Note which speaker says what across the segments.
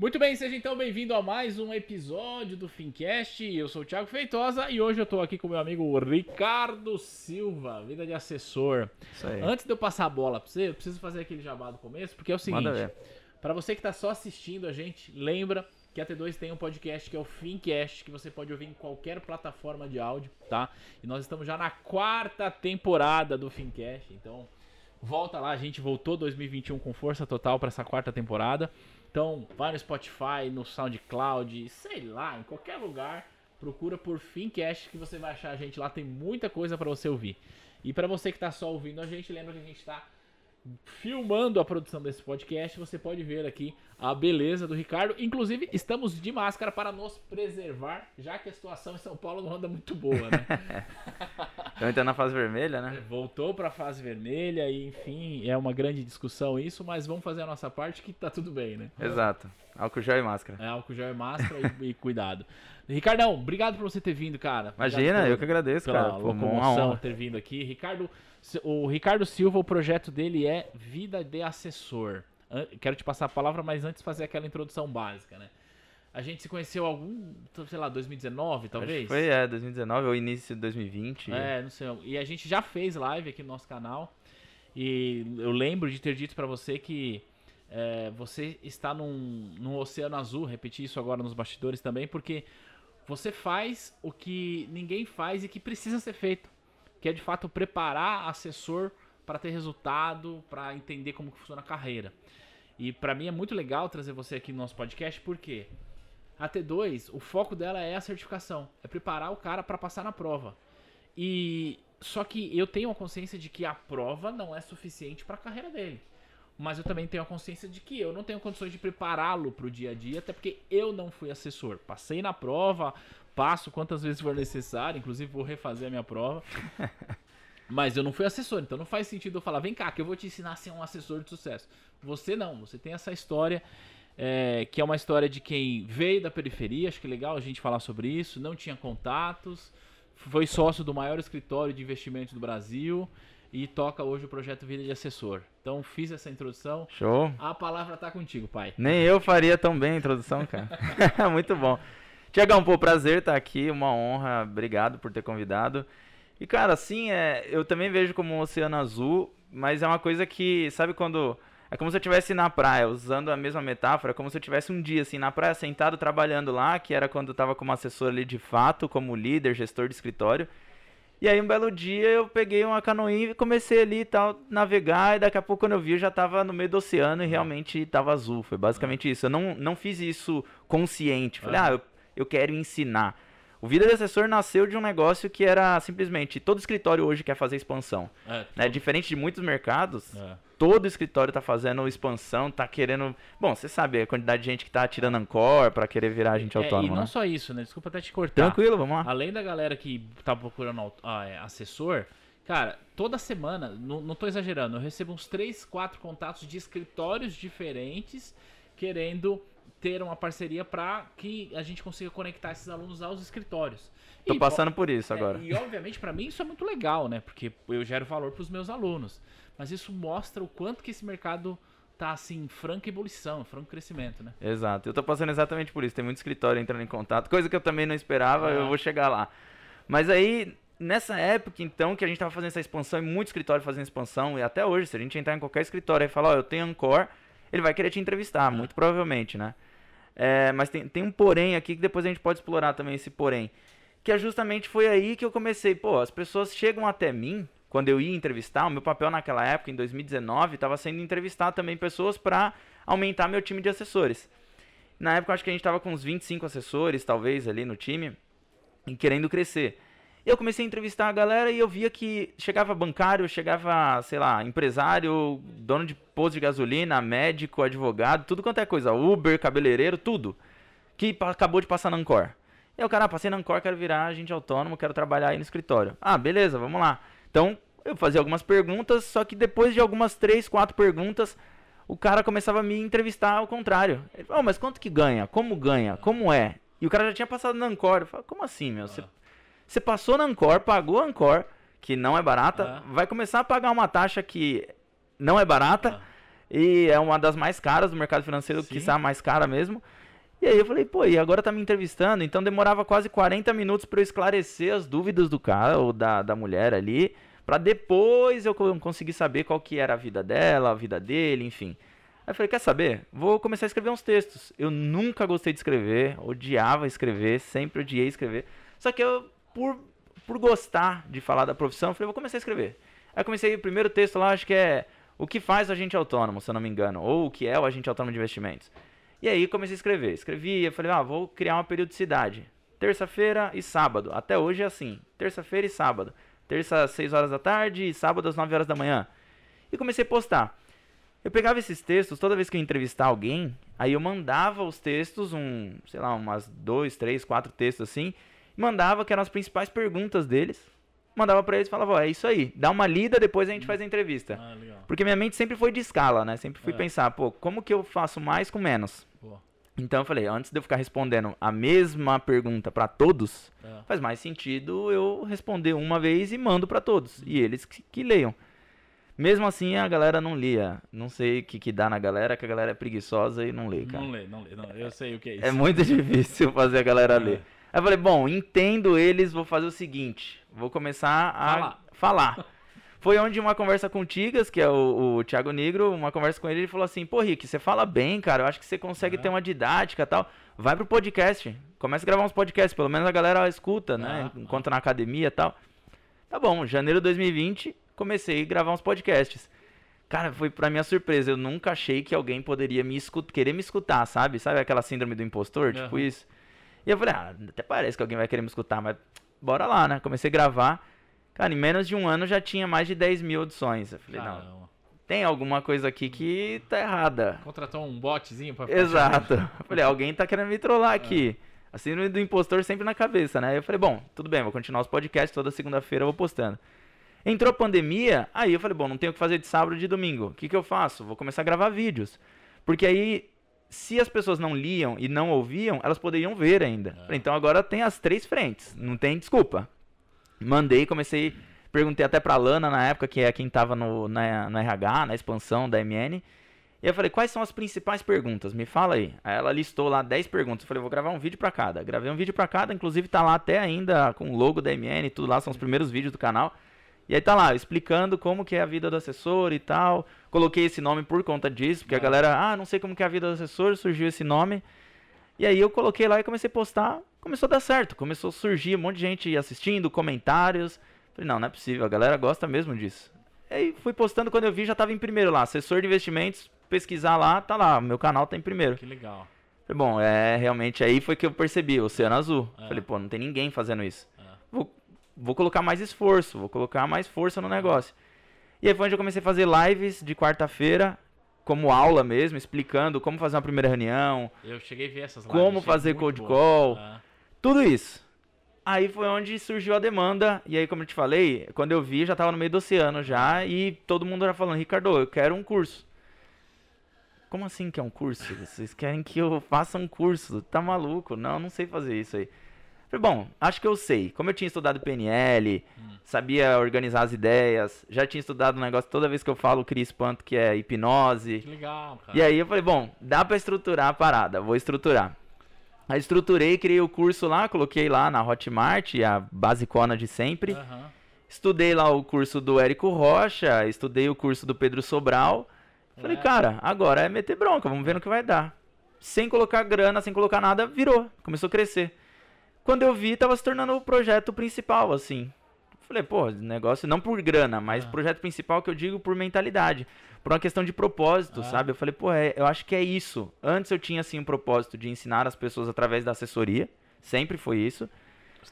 Speaker 1: Muito bem, seja então bem-vindo a mais um episódio do Fincast. Eu sou o Thiago Feitosa e hoje eu tô aqui com meu amigo Ricardo Silva, vida de assessor.
Speaker 2: Isso aí.
Speaker 1: Antes de eu passar a bola pra você, eu preciso fazer aquele jabá do começo, porque é o seguinte: para você que tá só assistindo a gente, lembra que a T2 tem um podcast que é o Fincast, que você pode ouvir em qualquer plataforma de áudio, tá? E nós estamos já na quarta temporada do Fincast, então volta lá, a gente voltou 2021 com força total para essa quarta temporada. Então, vai no Spotify, no SoundCloud, sei lá, em qualquer lugar, procura por Fincast que você vai achar a gente lá, tem muita coisa para você ouvir. E para você que tá só ouvindo a gente, lembra que a gente tá filmando a produção desse podcast, você pode ver aqui a beleza do Ricardo. Inclusive, estamos de máscara para nos preservar, já que a situação em São Paulo não anda muito boa, né?
Speaker 2: Estamos entrando na fase vermelha, né?
Speaker 1: Voltou para a fase vermelha e, enfim, é uma grande discussão isso, mas vamos fazer a nossa parte que tá tudo bem, né?
Speaker 2: Exato. Álcool gel e máscara.
Speaker 1: É álcool gel e máscara e, e cuidado. Ricardão, obrigado por você ter vindo, cara. Obrigado
Speaker 2: Imagina,
Speaker 1: pela-
Speaker 2: eu que agradeço, cara. Pô, uma honra.
Speaker 1: ter vindo aqui. Ricardo, o Ricardo Silva, o projeto dele é Vida de Assessor. Quero te passar a palavra, mas antes fazer aquela introdução básica, né? A gente se conheceu algum, sei lá, 2019,
Speaker 2: Acho
Speaker 1: talvez?
Speaker 2: que Foi, é, 2019 ou início de 2020.
Speaker 1: É, não sei. E a gente já fez live aqui no nosso canal. E eu lembro de ter dito pra você que é, você está num, num oceano azul. Repeti isso agora nos bastidores também, porque você faz o que ninguém faz e que precisa ser feito. Que é de fato preparar assessor para ter resultado, para entender como funciona a carreira. E pra mim é muito legal trazer você aqui no nosso podcast, porque a T2, o foco dela é a certificação, é preparar o cara para passar na prova. E só que eu tenho a consciência de que a prova não é suficiente para a carreira dele. Mas eu também tenho a consciência de que eu não tenho condições de prepará-lo para o dia a dia, até porque eu não fui assessor. Passei na prova, passo quantas vezes for necessário, inclusive vou refazer a minha prova. Mas eu não fui assessor, então não faz sentido eu falar, vem cá, que eu vou te ensinar a ser um assessor de sucesso. Você não, você tem essa história, é, que é uma história de quem veio da periferia, acho que é legal a gente falar sobre isso, não tinha contatos, foi sócio do maior escritório de investimentos do Brasil e toca hoje o projeto Vida de Assessor. Então fiz essa introdução,
Speaker 2: Show.
Speaker 1: a palavra tá contigo, pai.
Speaker 2: Nem eu faria tão bem a introdução, cara. Muito bom. Tiagão, pô, prazer estar aqui, uma honra. Obrigado por ter convidado. E, cara, assim, é, eu também vejo como um oceano azul, mas é uma coisa que, sabe quando. É como se eu estivesse na praia, usando a mesma metáfora, como se eu tivesse um dia, assim, na praia, sentado, trabalhando lá, que era quando eu tava como assessor ali de fato, como líder, gestor de escritório. E aí, um belo dia, eu peguei uma canoinha e comecei ali e tal, navegar, e daqui a pouco, quando eu vi, eu já tava no meio do oceano e realmente tava azul. Foi basicamente isso. Eu não, não fiz isso consciente. Falei,
Speaker 1: Aham.
Speaker 2: ah, eu, eu quero ensinar. O Vida de Assessor nasceu de um negócio que era simplesmente, todo escritório hoje quer fazer expansão.
Speaker 1: É,
Speaker 2: Né? Diferente de muitos mercados,
Speaker 1: é.
Speaker 2: todo escritório tá fazendo expansão, tá querendo... Bom, você sabe a quantidade de gente que tá tirando Ancor pra querer virar agente
Speaker 1: É,
Speaker 2: autônomo,
Speaker 1: e não
Speaker 2: né?
Speaker 1: só isso, né? Desculpa até te cortar.
Speaker 2: Tranquilo, vamos lá.
Speaker 1: Além da galera que tá procurando ah, é, assessor, cara, toda semana, não, não tô exagerando, eu recebo uns 3, 4 contatos de escritórios diferentes querendo ter uma parceria para que a gente consiga conectar esses alunos aos escritórios.
Speaker 2: Tô
Speaker 1: E,
Speaker 2: passando por isso
Speaker 1: é,
Speaker 2: agora.
Speaker 1: e obviamente para mim isso é muito legal, né? Porque eu gero valor para os meus alunos. Mas isso mostra o quanto que esse mercado tá assim, franca ebulição, franco crescimento, né?
Speaker 2: Exato, eu tô passando exatamente por isso. Tem muito escritório entrando em contato, coisa que eu também não esperava,
Speaker 1: É.
Speaker 2: eu vou chegar lá. Mas aí, nessa época, então, que a gente tava fazendo essa expansão, e muito escritório fazendo expansão, e até hoje, se a gente entrar em qualquer escritório e falar, ó, eu tenho Ancor, ele vai querer te entrevistar, muito provavelmente, né? É, mas tem, tem um porém aqui que depois a gente pode explorar também esse porém. Que é justamente foi aí que eu comecei, pô, as pessoas chegam até mim, quando eu ia entrevistar, o meu papel naquela época, em 2019, estava sendo entrevistar também pessoas para aumentar meu time de assessores. Na época, acho que a gente estava com uns 25 assessores, talvez, ali no time, e querendo crescer. Eu comecei a entrevistar a galera e eu via que chegava bancário, chegava, sei lá, empresário, dono de posto de gasolina, médico, advogado, tudo quanto é coisa, Uber, cabeleireiro, tudo, que acabou de passar na Ancor. E o cara, ah, passei na Ancor, quero virar agente autônomo, quero trabalhar aí no escritório. Ah, beleza, vamos lá. Então, eu fazia algumas perguntas, só que depois de algumas três, quatro perguntas, o cara começava a me entrevistar ao contrário. Ele falou, "Oh, mas quanto que ganha? Como ganha? Como é? E o cara já tinha passado na Ancor. Eu como assim, meu? Você, você passou na Ancor, pagou a Ancor, que não é barata,
Speaker 1: Ah.
Speaker 2: vai começar a pagar uma taxa que não é barata,
Speaker 1: Ah.
Speaker 2: E é uma das mais caras do mercado financeiro,
Speaker 1: Sim.
Speaker 2: que a mais cara mesmo. E aí eu falei, pô, e agora tá me entrevistando? Então demorava quase 40 minutos pra eu esclarecer as dúvidas do cara ou da, da mulher ali, pra depois eu co- conseguir saber qual que era a vida dela, a vida dele, enfim. Aí eu falei, quer saber? Vou começar a escrever uns textos. Eu nunca gostei de escrever, odiava escrever, sempre odiei escrever. Só que eu, por, por gostar de falar da profissão, eu falei, vou começar a escrever. Aí comecei o primeiro texto lá, acho que é o que faz o agente autônomo, se eu não me engano, ou o que é o agente autônomo de investimentos. E aí comecei a escrever. Escrevi, eu falei, ah, vou criar uma periodicidade. Terça-feira e sábado. Até hoje é assim. Terça-feira e sábado. Terça às 6 horas da tarde e sábado às 9 horas da manhã. E comecei a postar. Eu pegava esses textos, toda vez que eu ia entrevistar alguém, aí eu mandava os textos, um, sei lá, umas dois, três, quatro textos assim, mandava que eram as principais perguntas deles, mandava pra eles e falava, ó, é isso aí, dá uma lida, depois a gente faz a entrevista.
Speaker 1: Ah, legal.
Speaker 2: Porque minha mente sempre foi de escala, né? Sempre fui
Speaker 1: É.
Speaker 2: pensar, pô, como que eu faço mais com menos? Então eu falei, antes de eu ficar respondendo a mesma pergunta pra todos,
Speaker 1: é.
Speaker 2: faz mais sentido eu responder uma vez e mando pra todos. E eles que, que leiam. Mesmo assim, a galera não lia. Não sei o que, que dá na galera, que a galera é preguiçosa e não lê, cara.
Speaker 1: Não lê, não lê. Não, eu sei o que é isso.
Speaker 2: É muito difícil fazer a galera
Speaker 1: É.
Speaker 2: ler. Aí eu falei, bom, entendo eles, vou fazer o seguinte. Vou começar a
Speaker 1: Falar.
Speaker 2: falar. Foi onde uma conversa com o Tigas, que é o, o Thiago Negro, uma conversa com ele, ele falou assim, pô, Rick, você fala bem, cara, eu acho que você consegue
Speaker 1: É.
Speaker 2: ter uma didática e tal. Vai pro podcast, começa a gravar uns podcasts, pelo menos a galera escuta, né,
Speaker 1: Ah,
Speaker 2: enquanto na academia e tal. Tá bom, janeiro de 2020, comecei a gravar uns podcasts. Cara, foi pra minha surpresa, eu nunca achei que alguém poderia me escutar, querer me escutar, sabe? Sabe aquela síndrome do impostor, tipo isso. E eu falei, ah, até parece que alguém vai querer me escutar, mas bora lá, né? Comecei a gravar. Cara, em menos de um ano já tinha mais de 10 mil audições. Eu falei, não,
Speaker 1: Caramba.
Speaker 2: tem alguma coisa aqui que tá errada.
Speaker 1: Contratou um botzinho pra
Speaker 2: Exato. Eu falei, alguém tá querendo me
Speaker 1: É.
Speaker 2: trollar aqui. A síndrome do impostor sempre na cabeça, né? Eu falei, bom, tudo bem, vou continuar os podcasts, toda segunda-feira eu vou postando. Entrou a pandemia, aí eu falei, bom, não tenho o que fazer de sábado e de domingo. O que, que eu faço? Vou começar a gravar vídeos. Porque aí, se as pessoas não liam e não ouviam, elas poderiam ver ainda.
Speaker 1: É.
Speaker 2: Então agora tem as três frentes, não tem desculpa. Mandei, comecei, perguntei até pra Lana na época, que é quem tava no, na, RH, na expansão da MN. E eu falei, quais são as principais perguntas? Me fala aí. Aí ela listou lá 10 perguntas. Eu falei, vou gravar um vídeo pra cada. Gravei um vídeo pra cada, inclusive tá lá até ainda com o logo da MN e tudo lá, são os primeiros vídeos do canal. E aí tá lá, explicando como que é a vida do assessor e tal. Coloquei esse nome por conta disso, porque a
Speaker 1: Ah.
Speaker 2: galera, ah, não sei como que é a vida do assessor, surgiu esse nome. E aí eu coloquei lá e comecei a postar, começou a dar certo. Começou a surgir um monte de gente assistindo, comentários. Falei, não, não é possível, a galera gosta mesmo disso. E aí fui postando, quando eu vi já tava em primeiro lá, assessor de investimentos, pesquisar lá, tá lá, meu canal tá em primeiro.
Speaker 1: Que legal.
Speaker 2: Falei, bom, é realmente aí foi que eu percebi, Oceano Azul.
Speaker 1: É.
Speaker 2: Falei, pô, não tem ninguém fazendo isso.
Speaker 1: É.
Speaker 2: Vou, vou colocar mais esforço, vou colocar mais força no negócio. E aí foi onde eu comecei a fazer lives de quarta-feira, como aula mesmo, explicando como fazer uma primeira reunião,
Speaker 1: Eu cheguei a ver essas lives.
Speaker 2: Como fazer cold
Speaker 1: boa.
Speaker 2: call.
Speaker 1: Ah,
Speaker 2: tudo isso. Aí foi onde surgiu a demanda, e aí, como eu te falei, quando eu vi, já tava no meio do oceano já, e todo mundo já falando, Ricardo, eu quero um curso. Como assim que é um curso? Vocês querem que eu faça um curso? Tá maluco? Não, não sei fazer isso aí. Falei, bom, acho que eu sei. Como eu tinha estudado PNL, sabia organizar as ideias, já tinha estudado um negócio, toda vez que eu falo, cria espanto, que é hipnose.
Speaker 1: que legal, cara.
Speaker 2: E aí eu falei, bom, dá pra estruturar a parada, vou estruturar. Aí estruturei, criei o curso lá, coloquei lá na Hotmart, a basicona de sempre.
Speaker 1: Aham.
Speaker 2: Estudei lá o curso do Érico Rocha, estudei o curso do Pedro Sobral. Falei,
Speaker 1: É.
Speaker 2: cara, agora é meter bronca, vamos ver no que vai dar. Sem colocar grana, sem colocar nada, virou, começou a crescer. Quando eu vi, tava se tornando o projeto principal, assim. Falei, pô, negócio não por grana, mas
Speaker 1: Ah.
Speaker 2: projeto principal que eu digo por mentalidade. Por uma questão de propósito,
Speaker 1: Ah.
Speaker 2: sabe? Eu falei, pô, é, eu acho que é isso. Antes eu tinha, assim, um propósito de ensinar as pessoas através da assessoria. Sempre foi isso.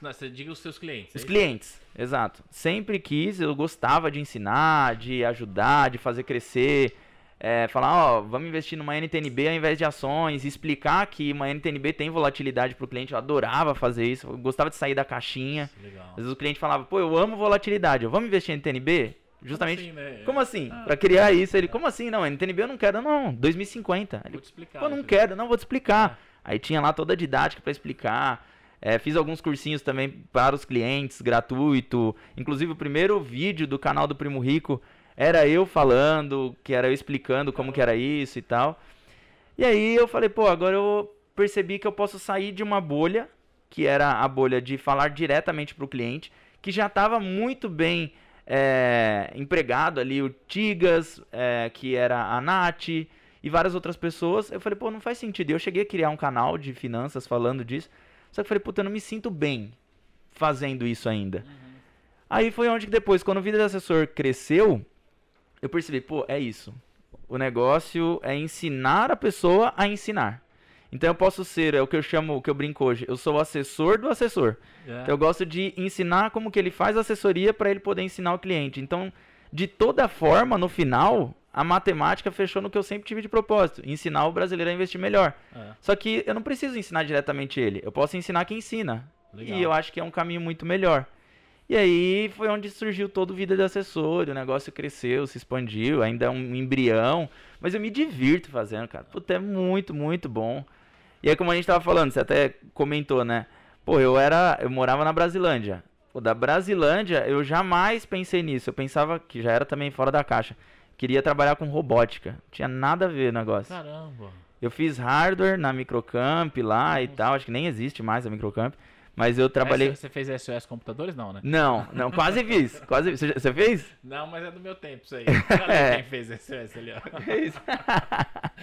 Speaker 1: Não, Você diga os seus clientes. é
Speaker 2: Os
Speaker 1: isso?
Speaker 2: clientes, exato. Sempre quis, eu gostava de ensinar, de ajudar, de fazer crescer. É, falar, ó, vamos investir numa NTNB ao invés de ações, explicar que uma NTNB tem volatilidade pro cliente. Eu adorava fazer isso, eu gostava de sair da caixinha.
Speaker 1: Legal.
Speaker 2: Às vezes o cliente falava, pô, eu amo volatilidade, eu vamos investir em NTNB? Justamente.
Speaker 1: Como assim, né?
Speaker 2: Como assim?
Speaker 1: Ah.
Speaker 2: Pra criar isso, ele, como assim? Não, NTNB eu não quero, não, 2050. Ele,
Speaker 1: Vou te explicar.
Speaker 2: Pô, não quero, não, vou te explicar. Aí tinha lá toda a didática pra explicar. É, fiz alguns cursinhos também para os clientes, gratuito. Inclusive, o primeiro vídeo do canal do Primo Rico era eu falando, que era eu explicando como que era isso e tal. E aí eu falei, pô, agora eu percebi que eu posso sair de uma bolha, que era a bolha de falar diretamente para o cliente, que já estava muito bem é, empregado ali, o Tigas, é, que era a Nath e várias outras pessoas. Eu falei, pô, não faz sentido. E eu cheguei a criar um canal de finanças falando disso. Só que eu falei, puta, eu não me sinto bem fazendo isso ainda. Uhum. Aí foi onde que depois, quando o Vida de Assessor cresceu, eu percebi, pô, é isso. O negócio é ensinar a pessoa a ensinar. Então eu posso ser, é o que eu chamo, o que eu brinco hoje, eu sou o assessor do assessor. Yeah. É. Então eu gosto de ensinar como que ele faz assessoria para ele poder ensinar o cliente. Então, de toda forma, no final, a matemática fechou no que eu sempre tive de propósito, ensinar o brasileiro a investir melhor. É. Só que eu não preciso ensinar diretamente ele, eu posso ensinar quem ensina. Legal. E eu acho que é um caminho muito melhor. E aí foi onde surgiu todo o Vida de Assessor, o negócio cresceu, se expandiu, ainda é um embrião, mas eu me divirto fazendo, cara. Puta, é muito, muito bom. E aí, como a gente tava falando, você até comentou, né? Pô, eu era, eu morava na Brasilândia. Pô, da Brasilândia, eu jamais pensei nisso. Eu pensava que já era também fora da caixa. Queria trabalhar com robótica. Não tinha nada a ver o negócio.
Speaker 1: Caramba.
Speaker 2: Eu fiz hardware na Microcamp lá Nossa. e tal. Acho que nem existe mais a Microcamp. Mas eu trabalhei.
Speaker 1: Você fez SOS Computadores, não, né?
Speaker 2: Não, não, quase fiz. Quase Você, você fez?
Speaker 1: Não, mas é do meu tempo isso aí. é. quem fez SOS ali, ó.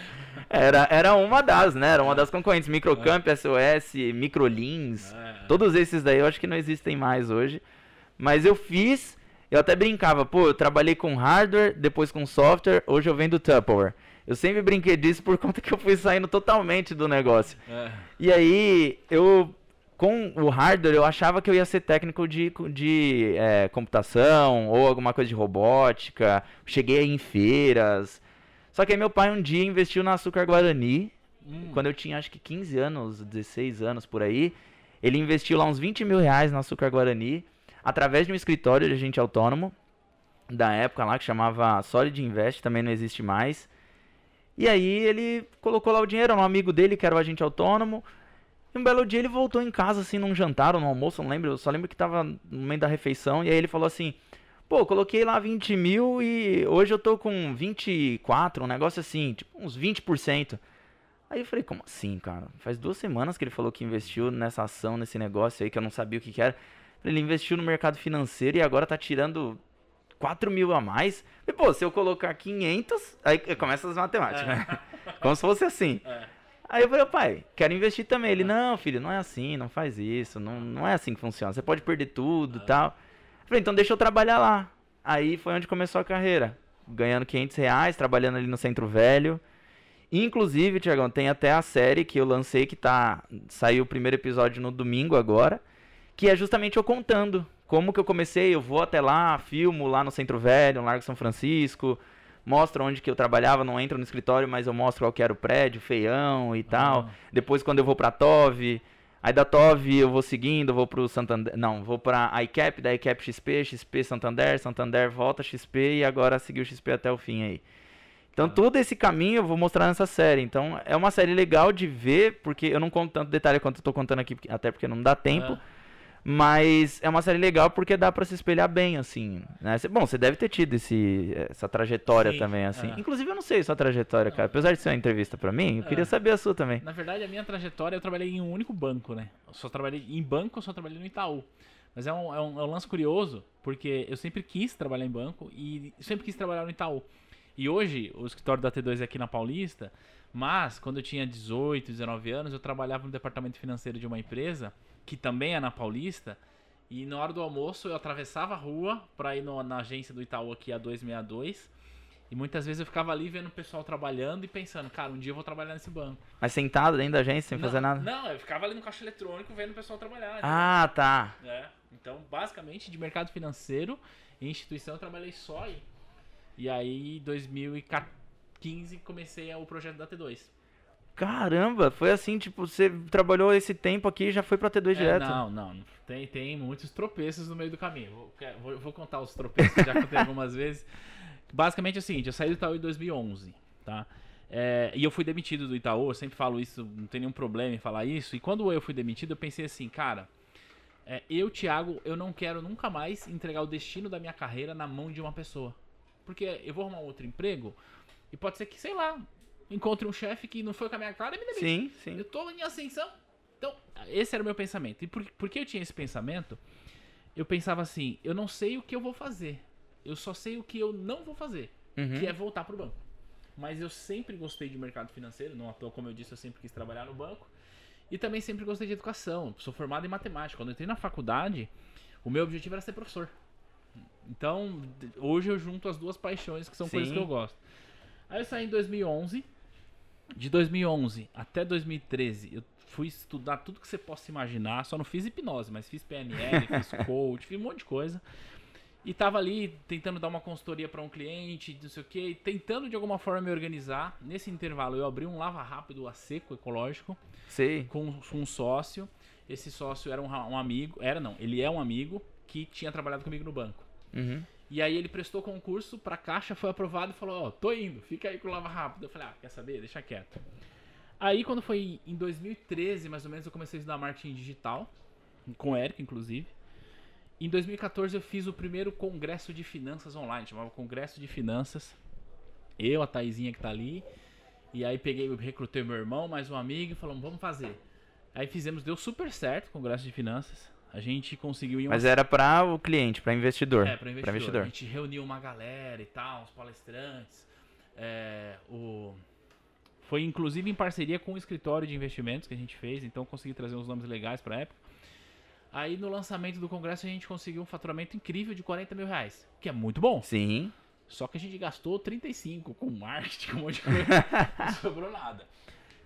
Speaker 2: era, era uma das, né? Era uma das concorrentes. Microcamp, é. SOS, Microlins. É. Todos esses daí eu acho que não existem mais hoje. Mas eu fiz. Eu até brincava, pô, eu trabalhei com hardware, depois com software, hoje eu vendo Tupperware. Eu sempre brinquei disso por conta que eu fui saindo totalmente do negócio. É. E aí, eu com o hardware eu achava que eu ia ser técnico de, de é, computação ou alguma coisa de robótica. Cheguei em feiras. Só que aí meu pai um dia investiu na Açúcar Guarani. Hum. Quando eu tinha acho que 15 anos, 16 anos por aí. Ele investiu lá uns 20 mil reais na Açúcar Guarani. Através de um escritório de agente autônomo. Da época lá que chamava Solid Invest, também não existe mais. E aí ele colocou lá o dinheiro, um amigo dele que era o agente autônomo e um belo dia ele voltou em casa, assim, num jantar ou num almoço, não lembro. Eu só lembro que tava no meio da refeição. E aí ele falou assim: Pô, coloquei lá 20 mil e hoje eu tô com 24, um negócio assim, tipo, uns 20%. Aí eu falei: Como assim, cara? Faz duas semanas que ele falou que investiu nessa ação, nesse negócio aí, que eu não sabia o que, que era. Ele investiu no mercado financeiro e agora tá tirando 4 mil a mais. E, pô, se eu colocar 500, aí começa as matemáticas, é. né? Como se fosse assim. É. Aí eu falei, pai, quero investir também. Ele, não, filho, não é assim, não faz isso, não, não é assim que funciona. Você pode perder tudo e é. tal. Eu falei, então deixa eu trabalhar lá. Aí foi onde começou a carreira. Ganhando 500 reais, trabalhando ali no Centro Velho. Inclusive, Tiagão, tem até a série que eu lancei, que tá. Saiu o primeiro episódio no domingo agora. Que é justamente eu contando como que eu comecei. Eu vou até lá, filmo lá no Centro Velho, no Largo São Francisco mostra onde que eu trabalhava, não entro no escritório, mas eu mostro qual que era o prédio, feião e tal. Ah. Depois quando eu vou pra TOV, aí da TOV eu vou seguindo, vou pro Santander, não, vou pra ICAP, da ICAP XP, XP Santander, Santander volta XP e agora seguir o XP até o fim aí. Então ah. todo esse caminho eu vou mostrar nessa série. Então é uma série legal de ver, porque eu não conto tanto detalhe quanto eu tô contando aqui, até porque não dá tempo. É. Mas é uma série legal porque dá para se espelhar bem, assim. Né? Bom, você deve ter tido esse, essa trajetória Sim, também, assim. É. Inclusive, eu não sei sua trajetória, cara. Apesar de ser uma entrevista para mim, eu é. queria saber a sua também.
Speaker 1: Na verdade, a minha trajetória, eu trabalhei em um único banco, né? Eu só trabalhei em banco, eu só trabalhei no Itaú. Mas é um, é um, é um lance curioso, porque eu sempre quis trabalhar em banco e sempre quis trabalhar no Itaú. E hoje, o escritório da T2 é aqui na Paulista, mas, quando eu tinha 18, 19 anos, eu trabalhava no departamento financeiro de uma empresa, que também é na Paulista, e na hora do almoço eu atravessava a rua para ir no, na agência do Itaú aqui a 262. E muitas vezes eu ficava ali vendo o pessoal trabalhando e pensando, cara, um dia eu vou trabalhar nesse banco.
Speaker 2: Mas sentado dentro da agência, sem
Speaker 1: não,
Speaker 2: fazer nada?
Speaker 1: Não, eu ficava ali no caixa eletrônico vendo o pessoal trabalhar.
Speaker 2: Ah, tá.
Speaker 1: É. Então, basicamente, de mercado financeiro e instituição eu trabalhei só aí. E aí, 2014. 15 comecei o projeto da T2.
Speaker 2: Caramba, foi assim, tipo, você trabalhou esse tempo aqui e já foi pra T2 é, direto?
Speaker 1: Não, não. Tem, tem muitos tropeços no meio do caminho. Vou, vou, vou contar os tropeços que já contei algumas vezes. Basicamente assim, é o seguinte, eu saí do Itaú em 2011, tá? É, e eu fui demitido do Itaú, eu sempre falo isso, não tem nenhum problema em falar isso. E quando eu fui demitido, eu pensei assim, cara, é, eu, Thiago, eu não quero nunca mais entregar o destino da minha carreira na mão de uma pessoa. Porque eu vou arrumar outro emprego, e pode ser que, sei lá, encontre um chefe que não foi com a minha cara e me demite.
Speaker 2: Sim, sim.
Speaker 1: Eu tô em ascensão. Então, esse era o meu pensamento. E por, por que eu tinha esse pensamento? Eu pensava assim, eu não sei o que eu vou fazer. Eu só sei o que eu não vou fazer,
Speaker 2: Uhum.
Speaker 1: que é voltar pro banco. Mas eu sempre gostei de mercado financeiro, não à toa, como eu disse, eu sempre quis trabalhar no banco. E também sempre gostei de educação. Sou formado em matemática. Quando eu entrei na faculdade, o meu objetivo era ser professor. Então, hoje eu junto as duas paixões, que são coisas
Speaker 2: Sim.
Speaker 1: que eu gosto. Aí eu saí em 2011. De 2011 até 2013, eu fui estudar tudo que você possa imaginar. Só não fiz hipnose, mas fiz PNL, fiz coach, fiz um monte de coisa. E tava ali tentando dar uma consultoria para um cliente, não sei o que, tentando de alguma forma me organizar. Nesse intervalo, eu abri um lava rápido a seco ecológico
Speaker 2: Sei.
Speaker 1: com, com um sócio. Esse sócio era um, um amigo, era não, ele é um amigo que tinha trabalhado comigo no banco.
Speaker 2: Uhum.
Speaker 1: E aí ele prestou concurso pra caixa, foi aprovado e falou, ó, tô indo, fica aí com o lava rápido. Eu falei, ah, quer saber? Deixa quieto. Aí quando foi em 2013, mais ou menos, eu comecei a estudar marketing digital, com o Eric, inclusive. Em 2014 eu fiz o primeiro congresso de finanças online, chamava Congresso de Finanças. Eu, a Taizinha que tá ali. E aí peguei, recrutei meu irmão, mais um amigo e falamos, vamos fazer. Aí fizemos, deu super certo o Congresso de Finanças. A gente conseguiu em uma
Speaker 2: Mas era para o cliente, para investidor.
Speaker 1: é, para investidor.
Speaker 2: Pra investidor.
Speaker 1: A gente reuniu uma galera e tal, uns palestrantes. É, o... Foi inclusive em parceria com o escritório de investimentos que a gente fez, então consegui trazer uns nomes legais pra época. Aí no lançamento do congresso a gente conseguiu um faturamento incrível de 40 mil reais, que é muito bom.
Speaker 2: Sim.
Speaker 1: Só que a gente gastou 35 com marketing, com um monte de coisa, não sobrou nada.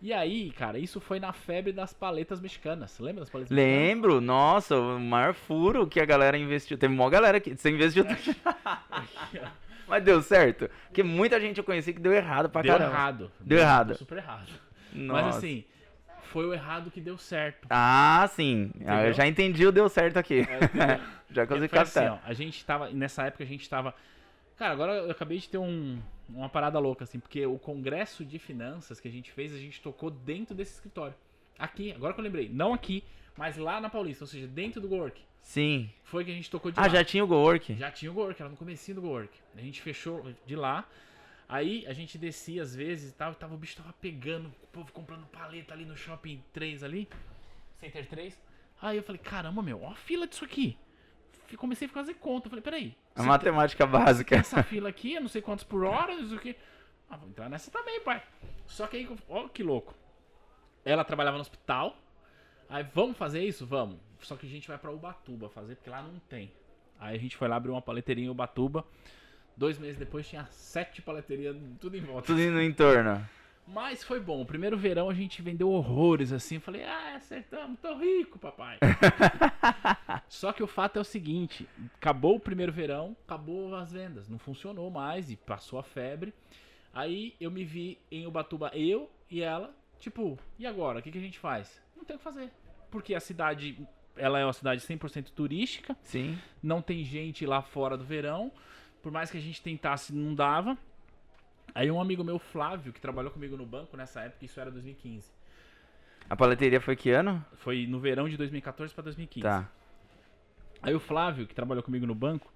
Speaker 1: E aí, cara, isso foi na febre das paletas mexicanas. Lembra das paletas mexicanas?
Speaker 2: Lembro, nossa, o maior furo que a galera investiu. Teve uma galera que você investiu. Mas deu certo. Porque muita gente eu conheci que deu errado pra
Speaker 1: Deu
Speaker 2: caramba.
Speaker 1: errado.
Speaker 2: Deu errado.
Speaker 1: super errado.
Speaker 2: Nossa.
Speaker 1: Mas assim, foi o errado que deu certo.
Speaker 2: Ah, sim. Ah,
Speaker 1: Entendeu?
Speaker 2: eu já entendi o deu certo aqui. já consegui
Speaker 1: assim,
Speaker 2: captar.
Speaker 1: ó, a gente tava, nessa época a gente tava, cara, agora eu acabei de ter um, uma parada louca assim, porque o congresso de finanças que a gente fez, a gente tocou dentro desse escritório. Aqui, agora que eu lembrei, não aqui, mas lá na Paulista, ou seja, dentro do Work.
Speaker 2: Sim.
Speaker 1: Foi que a gente tocou de
Speaker 2: Ah,
Speaker 1: lá.
Speaker 2: já tinha o Gowork.
Speaker 1: Já tinha o Work, era no comecinho do Work. A gente fechou de lá. Aí a gente descia às vezes e tal, e tava, o bicho tava pegando, o povo comprando paleta ali no shopping 3 ali, Center 3. Aí eu falei, caramba, meu, ó a fila disso aqui. Comecei a fazer conta. Falei, peraí.
Speaker 2: A matemática básica.
Speaker 1: essa fila aqui, eu não sei quantos por hora, não sei o que. Ah, vou entrar nessa também, pai. Só que aí, ó que louco. Ela trabalhava no hospital. Aí, vamos fazer isso? Vamos. Só que a gente vai pra Ubatuba fazer, porque lá não tem. Aí a gente foi lá abrir uma paleteria em Ubatuba. Dois meses depois tinha sete paleterias, tudo em volta.
Speaker 2: Tudo no entorno.
Speaker 1: Mas foi bom. O primeiro verão a gente vendeu horrores assim. Falei, ah, acertamos, tô rico, papai. Só que o fato é o seguinte: acabou o primeiro verão, acabou as vendas. Não funcionou mais e passou a febre. Aí eu me vi em Ubatuba, eu e ela, tipo, e agora? O que, que a gente faz? Não tem o que fazer. Porque a cidade, ela é uma cidade 100% turística
Speaker 2: Sim.
Speaker 1: não tem gente lá fora do verão. Por mais que a gente tentasse, não dava. Aí um amigo meu, Flávio, que trabalhou comigo no banco nessa época, isso era 2015.
Speaker 2: A paleteria foi que ano?
Speaker 1: Foi no verão de 2014 para 2015.
Speaker 2: Tá.
Speaker 1: Aí o Flávio, que trabalhou comigo no banco,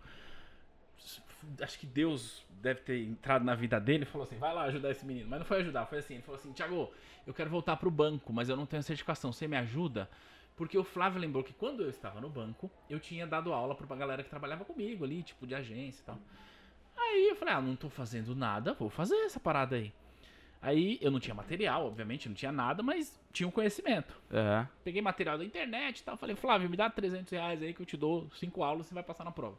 Speaker 1: acho que Deus deve ter entrado na vida dele e falou assim: vai lá ajudar esse menino. Mas não foi ajudar, foi assim: ele falou assim, Thiago, eu quero voltar pro banco, mas eu não tenho certificação, você me ajuda? Porque o Flávio lembrou que quando eu estava no banco, eu tinha dado aula pra uma galera que trabalhava comigo ali, tipo de agência e tal. Aí eu falei: ah, não tô fazendo nada, vou fazer essa parada aí. Aí eu não tinha material, obviamente, não tinha nada, mas tinha um conhecimento.
Speaker 2: Aham.
Speaker 1: Peguei material da internet e tal. Falei, Flávio, me dá 300 reais aí que eu te dou 5 aulas e você vai passar na prova.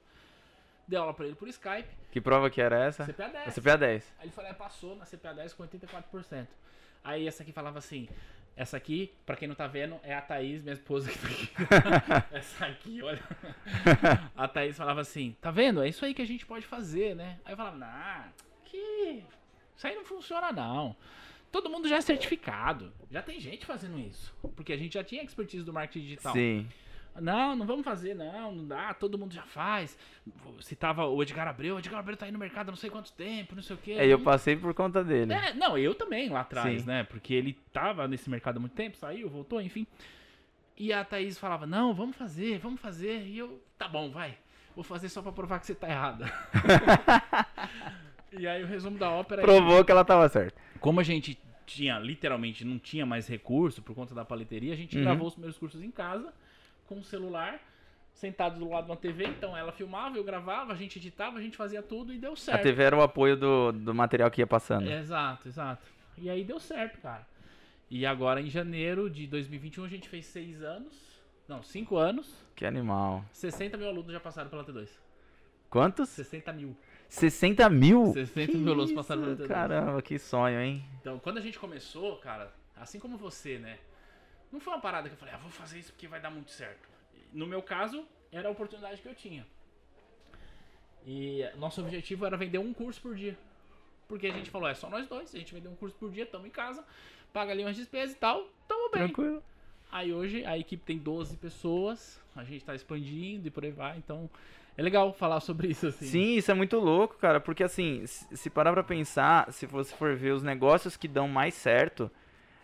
Speaker 1: Dei aula pra ele por Skype,
Speaker 2: Que prova que era essa?
Speaker 1: CPA 10.
Speaker 2: A CPA 10.
Speaker 1: Aí ele falou, é, passou na CPA 10 com 84%. Aí essa aqui falava assim, essa aqui, pra quem não tá vendo, é a Thaís, minha esposa que tá aqui. essa aqui, olha. A Thaís falava assim, tá vendo? É isso aí que a gente pode fazer, né? Aí eu falava, nah, que... Isso aí não funciona não. Todo mundo já é certificado. Já tem gente fazendo isso. Porque a gente já tinha expertise do marketing digital.
Speaker 2: Sim.
Speaker 1: Não, não vamos fazer, não, não dá, todo mundo já faz. Citava o Edgar Abreu, o Edgar Abreu tá aí no mercado há não sei quanto tempo, não sei o quê.
Speaker 2: É, eu passei por conta dele.
Speaker 1: É, não, eu também lá atrás,
Speaker 2: Sim.
Speaker 1: né? Porque ele tava nesse mercado há muito tempo, saiu, voltou, enfim. E a Thaís falava, não, vamos fazer, vamos fazer. E eu, tá bom, vai. Vou fazer só pra provar que você tá errada. e aí o resumo da ópera é
Speaker 2: Provou que ela tava certa.
Speaker 1: como a gente tinha, literalmente, não tinha mais recurso por conta da paleteria, a gente
Speaker 2: Uhum.
Speaker 1: gravou os primeiros cursos em casa, com o celular, sentado do lado de uma TV. Então ela filmava, eu gravava, a gente editava, a gente fazia tudo e deu
Speaker 2: A
Speaker 1: certo.
Speaker 2: TV era o apoio do, do material que ia passando.
Speaker 1: Exato, exato. E aí deu certo, cara. E agora em janeiro de 2021 a gente fez seis anos. Não, cinco anos.
Speaker 2: Que animal.
Speaker 1: 60 mil alunos já passaram pela T2.
Speaker 2: Quantos?
Speaker 1: 60 mil.
Speaker 2: 60 mil?
Speaker 1: 60
Speaker 2: Que
Speaker 1: mil alunos passaram pela T2.
Speaker 2: Caramba, que sonho, hein?
Speaker 1: Então, quando a gente começou, cara, assim como você, né? Não foi uma parada que eu falei, ah, vou fazer isso porque vai dar muito certo. No meu caso, era a oportunidade que eu tinha. E nosso objetivo era vender um curso por dia. Porque a gente falou, é só nós dois, a gente vender um curso por dia, estamos em casa, paga ali umas despesas e tal, tamo bem.
Speaker 2: Tranquilo.
Speaker 1: Aí hoje a equipe tem 12 pessoas, a gente tá expandindo e por aí vai, então é legal falar sobre isso assim.
Speaker 2: Sim, isso é muito louco, cara, porque assim, se se parar pra pensar, se você for ver os negócios que dão mais certo,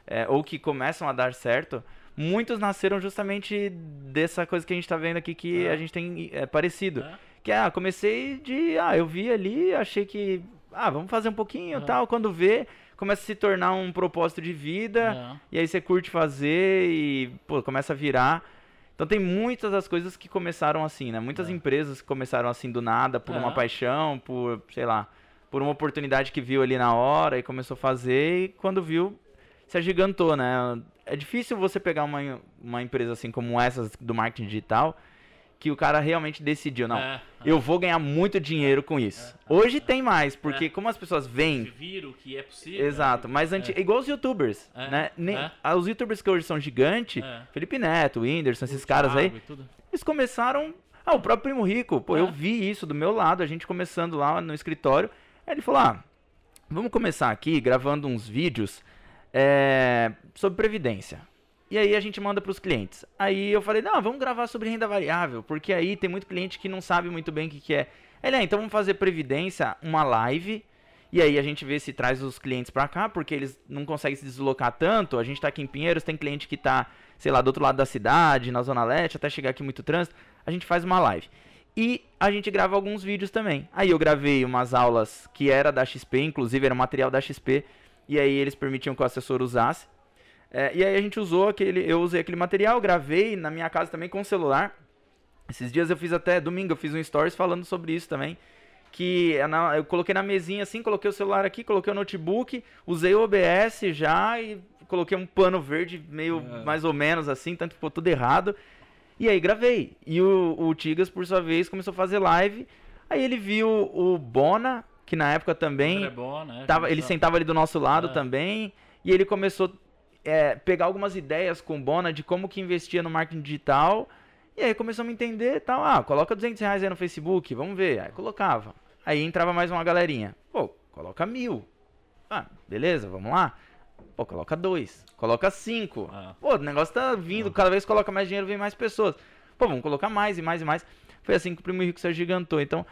Speaker 2: é, ou que começam a dar certo, muitos nasceram justamente dessa coisa que a gente tá vendo aqui que
Speaker 1: É.
Speaker 2: a gente tem é, parecido.
Speaker 1: Né?
Speaker 2: Que é, ah, comecei de, ah, eu vi ali, achei que, ah, vamos fazer um pouquinho e
Speaker 1: É.
Speaker 2: tal, quando vê, começa a se tornar um propósito de vida,
Speaker 1: É.
Speaker 2: e aí você curte fazer e, pô, começa a virar. Então tem muitas das coisas que começaram assim, né? Muitas
Speaker 1: É.
Speaker 2: empresas que começaram assim do nada, por uma
Speaker 1: É.
Speaker 2: paixão, por, sei lá, por uma oportunidade que viu ali na hora e começou a fazer e quando viu, se agigantou, né? É difícil você pegar uma, uma empresa assim como essas do marketing digital, que o cara realmente decidiu, não,
Speaker 1: É,
Speaker 2: eu vou ganhar muito dinheiro com isso. Hoje tem mais, porque como as pessoas veem
Speaker 1: viram que é possível.
Speaker 2: Exato, mas anti... é. igual os youtubers,
Speaker 1: É,
Speaker 2: né? Nem-
Speaker 1: é.
Speaker 2: ah, Os youtubers que hoje são gigantes,
Speaker 1: É.
Speaker 2: Felipe Neto, Whindersson, esses
Speaker 1: O
Speaker 2: caras aí, eles começaram... Ah, o próprio Primo Rico, pô,
Speaker 1: É.
Speaker 2: eu vi isso do meu lado, a gente começando lá no escritório, aí ele falou, ah, vamos começar aqui gravando uns vídeos é, sobre previdência. E aí a gente manda para os clientes. Aí eu falei, não, vamos gravar sobre renda variável, porque aí tem muito cliente que não sabe muito bem o que, que é. Ele, ah, então vamos fazer previdência, uma live, e aí a gente vê se traz os clientes para cá, porque eles não conseguem se deslocar tanto. A gente tá aqui em Pinheiros, tem cliente que tá, sei lá, do outro lado da cidade, na Zona Leste, até chegar aqui muito trânsito. A gente faz uma live. E a gente grava alguns vídeos também. Aí eu gravei umas aulas que era da XP, inclusive era material da XP, e aí eles permitiam que o assessor usasse. É, e aí a gente usou aquele, eu usei aquele material, gravei na minha casa também com o celular. Esses dias eu fiz até, domingo eu fiz um stories falando sobre isso também. Que é eu coloquei na mesinha assim, coloquei o celular aqui, coloquei o notebook, usei o OBS já e coloquei um pano verde meio
Speaker 1: É.
Speaker 2: mais ou menos assim, tanto que ficou tudo errado. E aí gravei. E o, o Tigas, por sua vez, começou a fazer live. Aí ele viu o Bona, que na época também
Speaker 1: É bom, né?
Speaker 2: tava, ele
Speaker 1: Começou-
Speaker 2: sentava ali do nosso lado
Speaker 1: É.
Speaker 2: também. E ele começou a pegar algumas ideias com o Bona de como que investia no marketing digital. E aí começamos a entender e tal. Ah, coloca 200 reais aí no Facebook, vamos ver. Aí colocava. Aí entrava mais uma galerinha. Pô, coloca mil. Ah, beleza, vamos lá. Pô, coloca dois. Coloca cinco.
Speaker 1: Ah.
Speaker 2: Pô, o negócio tá vindo, cada vez que coloca mais dinheiro, vem mais pessoas. Pô, vamos colocar mais e mais e mais. Foi assim que o Primo Rico se agigantou. Então,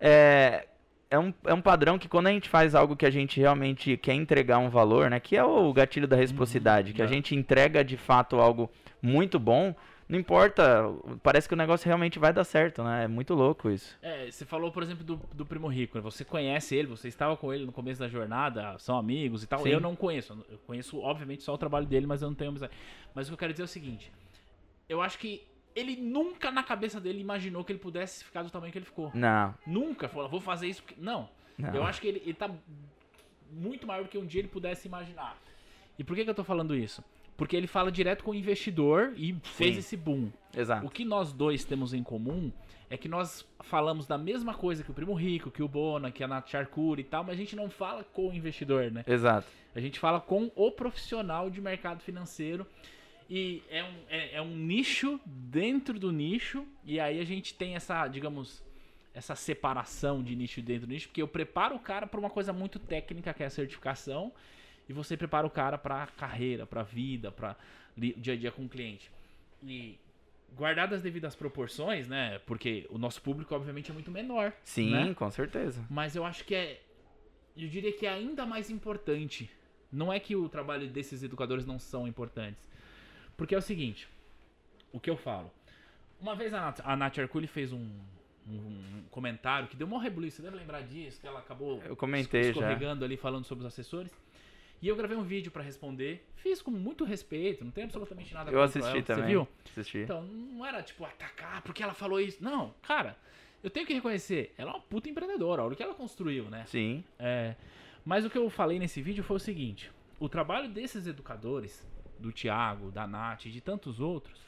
Speaker 2: é, é, um, é um padrão que quando a gente faz algo que a gente realmente quer entregar um valor, né? Que é o gatilho da reciprocidade, que a gente entrega de fato algo muito bom, não importa, parece que o negócio realmente vai dar certo, né? É muito louco isso.
Speaker 1: É, você falou, por exemplo, do, do Primo Rico. né? Você conhece ele, você estava com ele no começo da jornada, são amigos e tal.
Speaker 2: Sim.
Speaker 1: Eu não conheço. Eu conheço, obviamente, só o trabalho dele, mas eu não tenho amizade. Mas o que eu quero dizer é o seguinte: eu acho que ele nunca na cabeça dele imaginou que ele pudesse ficar do tamanho que ele ficou.
Speaker 2: Não,
Speaker 1: Nunca falou, vou fazer isso. Porque... Não.
Speaker 2: não.
Speaker 1: Eu acho que ele, ele tá muito maior do que um dia ele pudesse imaginar. E por que, que eu tô falando isso? Porque ele fala direto com o investidor e fez
Speaker 2: Sim.
Speaker 1: esse boom.
Speaker 2: Exato.
Speaker 1: O que nós dois temos em comum é que nós falamos da mesma coisa que o Primo Rico, que o Bona, que a Nath Charcuri e tal, mas a gente não fala com o investidor, né?
Speaker 2: Exato.
Speaker 1: A gente fala com o profissional de mercado financeiro. E é um, é, é um nicho dentro do nicho. E aí a gente tem essa, digamos, essa separação de nicho dentro do nicho. Porque eu preparo o cara para uma coisa muito técnica, que é a certificação. E você prepara o cara para carreira, para vida, para dia a dia com o cliente. E guardadas as devidas proporções, né? Porque o nosso público, obviamente, é muito menor.
Speaker 2: Sim,
Speaker 1: né?
Speaker 2: com certeza.
Speaker 1: Mas eu acho que é. Eu diria que é ainda mais importante. Não é que o trabalho desses educadores não são importantes. Porque é o seguinte: o que eu falo. Uma vez a Nath, a Nath Arculi fez um, um comentário que deu uma rebuliço. Você deve lembrar disso, que ela acabou
Speaker 2: Eu comentei já.
Speaker 1: escorregando ali falando sobre os assessores. E eu gravei um vídeo pra responder. Fiz com muito respeito, não tem absolutamente nada
Speaker 2: Eu assisti
Speaker 1: ela.
Speaker 2: também.
Speaker 1: Você viu?
Speaker 2: Assisti.
Speaker 1: Então, não era tipo atacar porque ela falou isso. Não, cara, eu tenho que reconhecer. Ela é uma puta empreendedora. Olha o que ela construiu, né?
Speaker 2: Sim.
Speaker 1: É, mas o que eu falei nesse vídeo foi o seguinte: o trabalho desses educadores, do Thiago, da Nath e de tantos outros,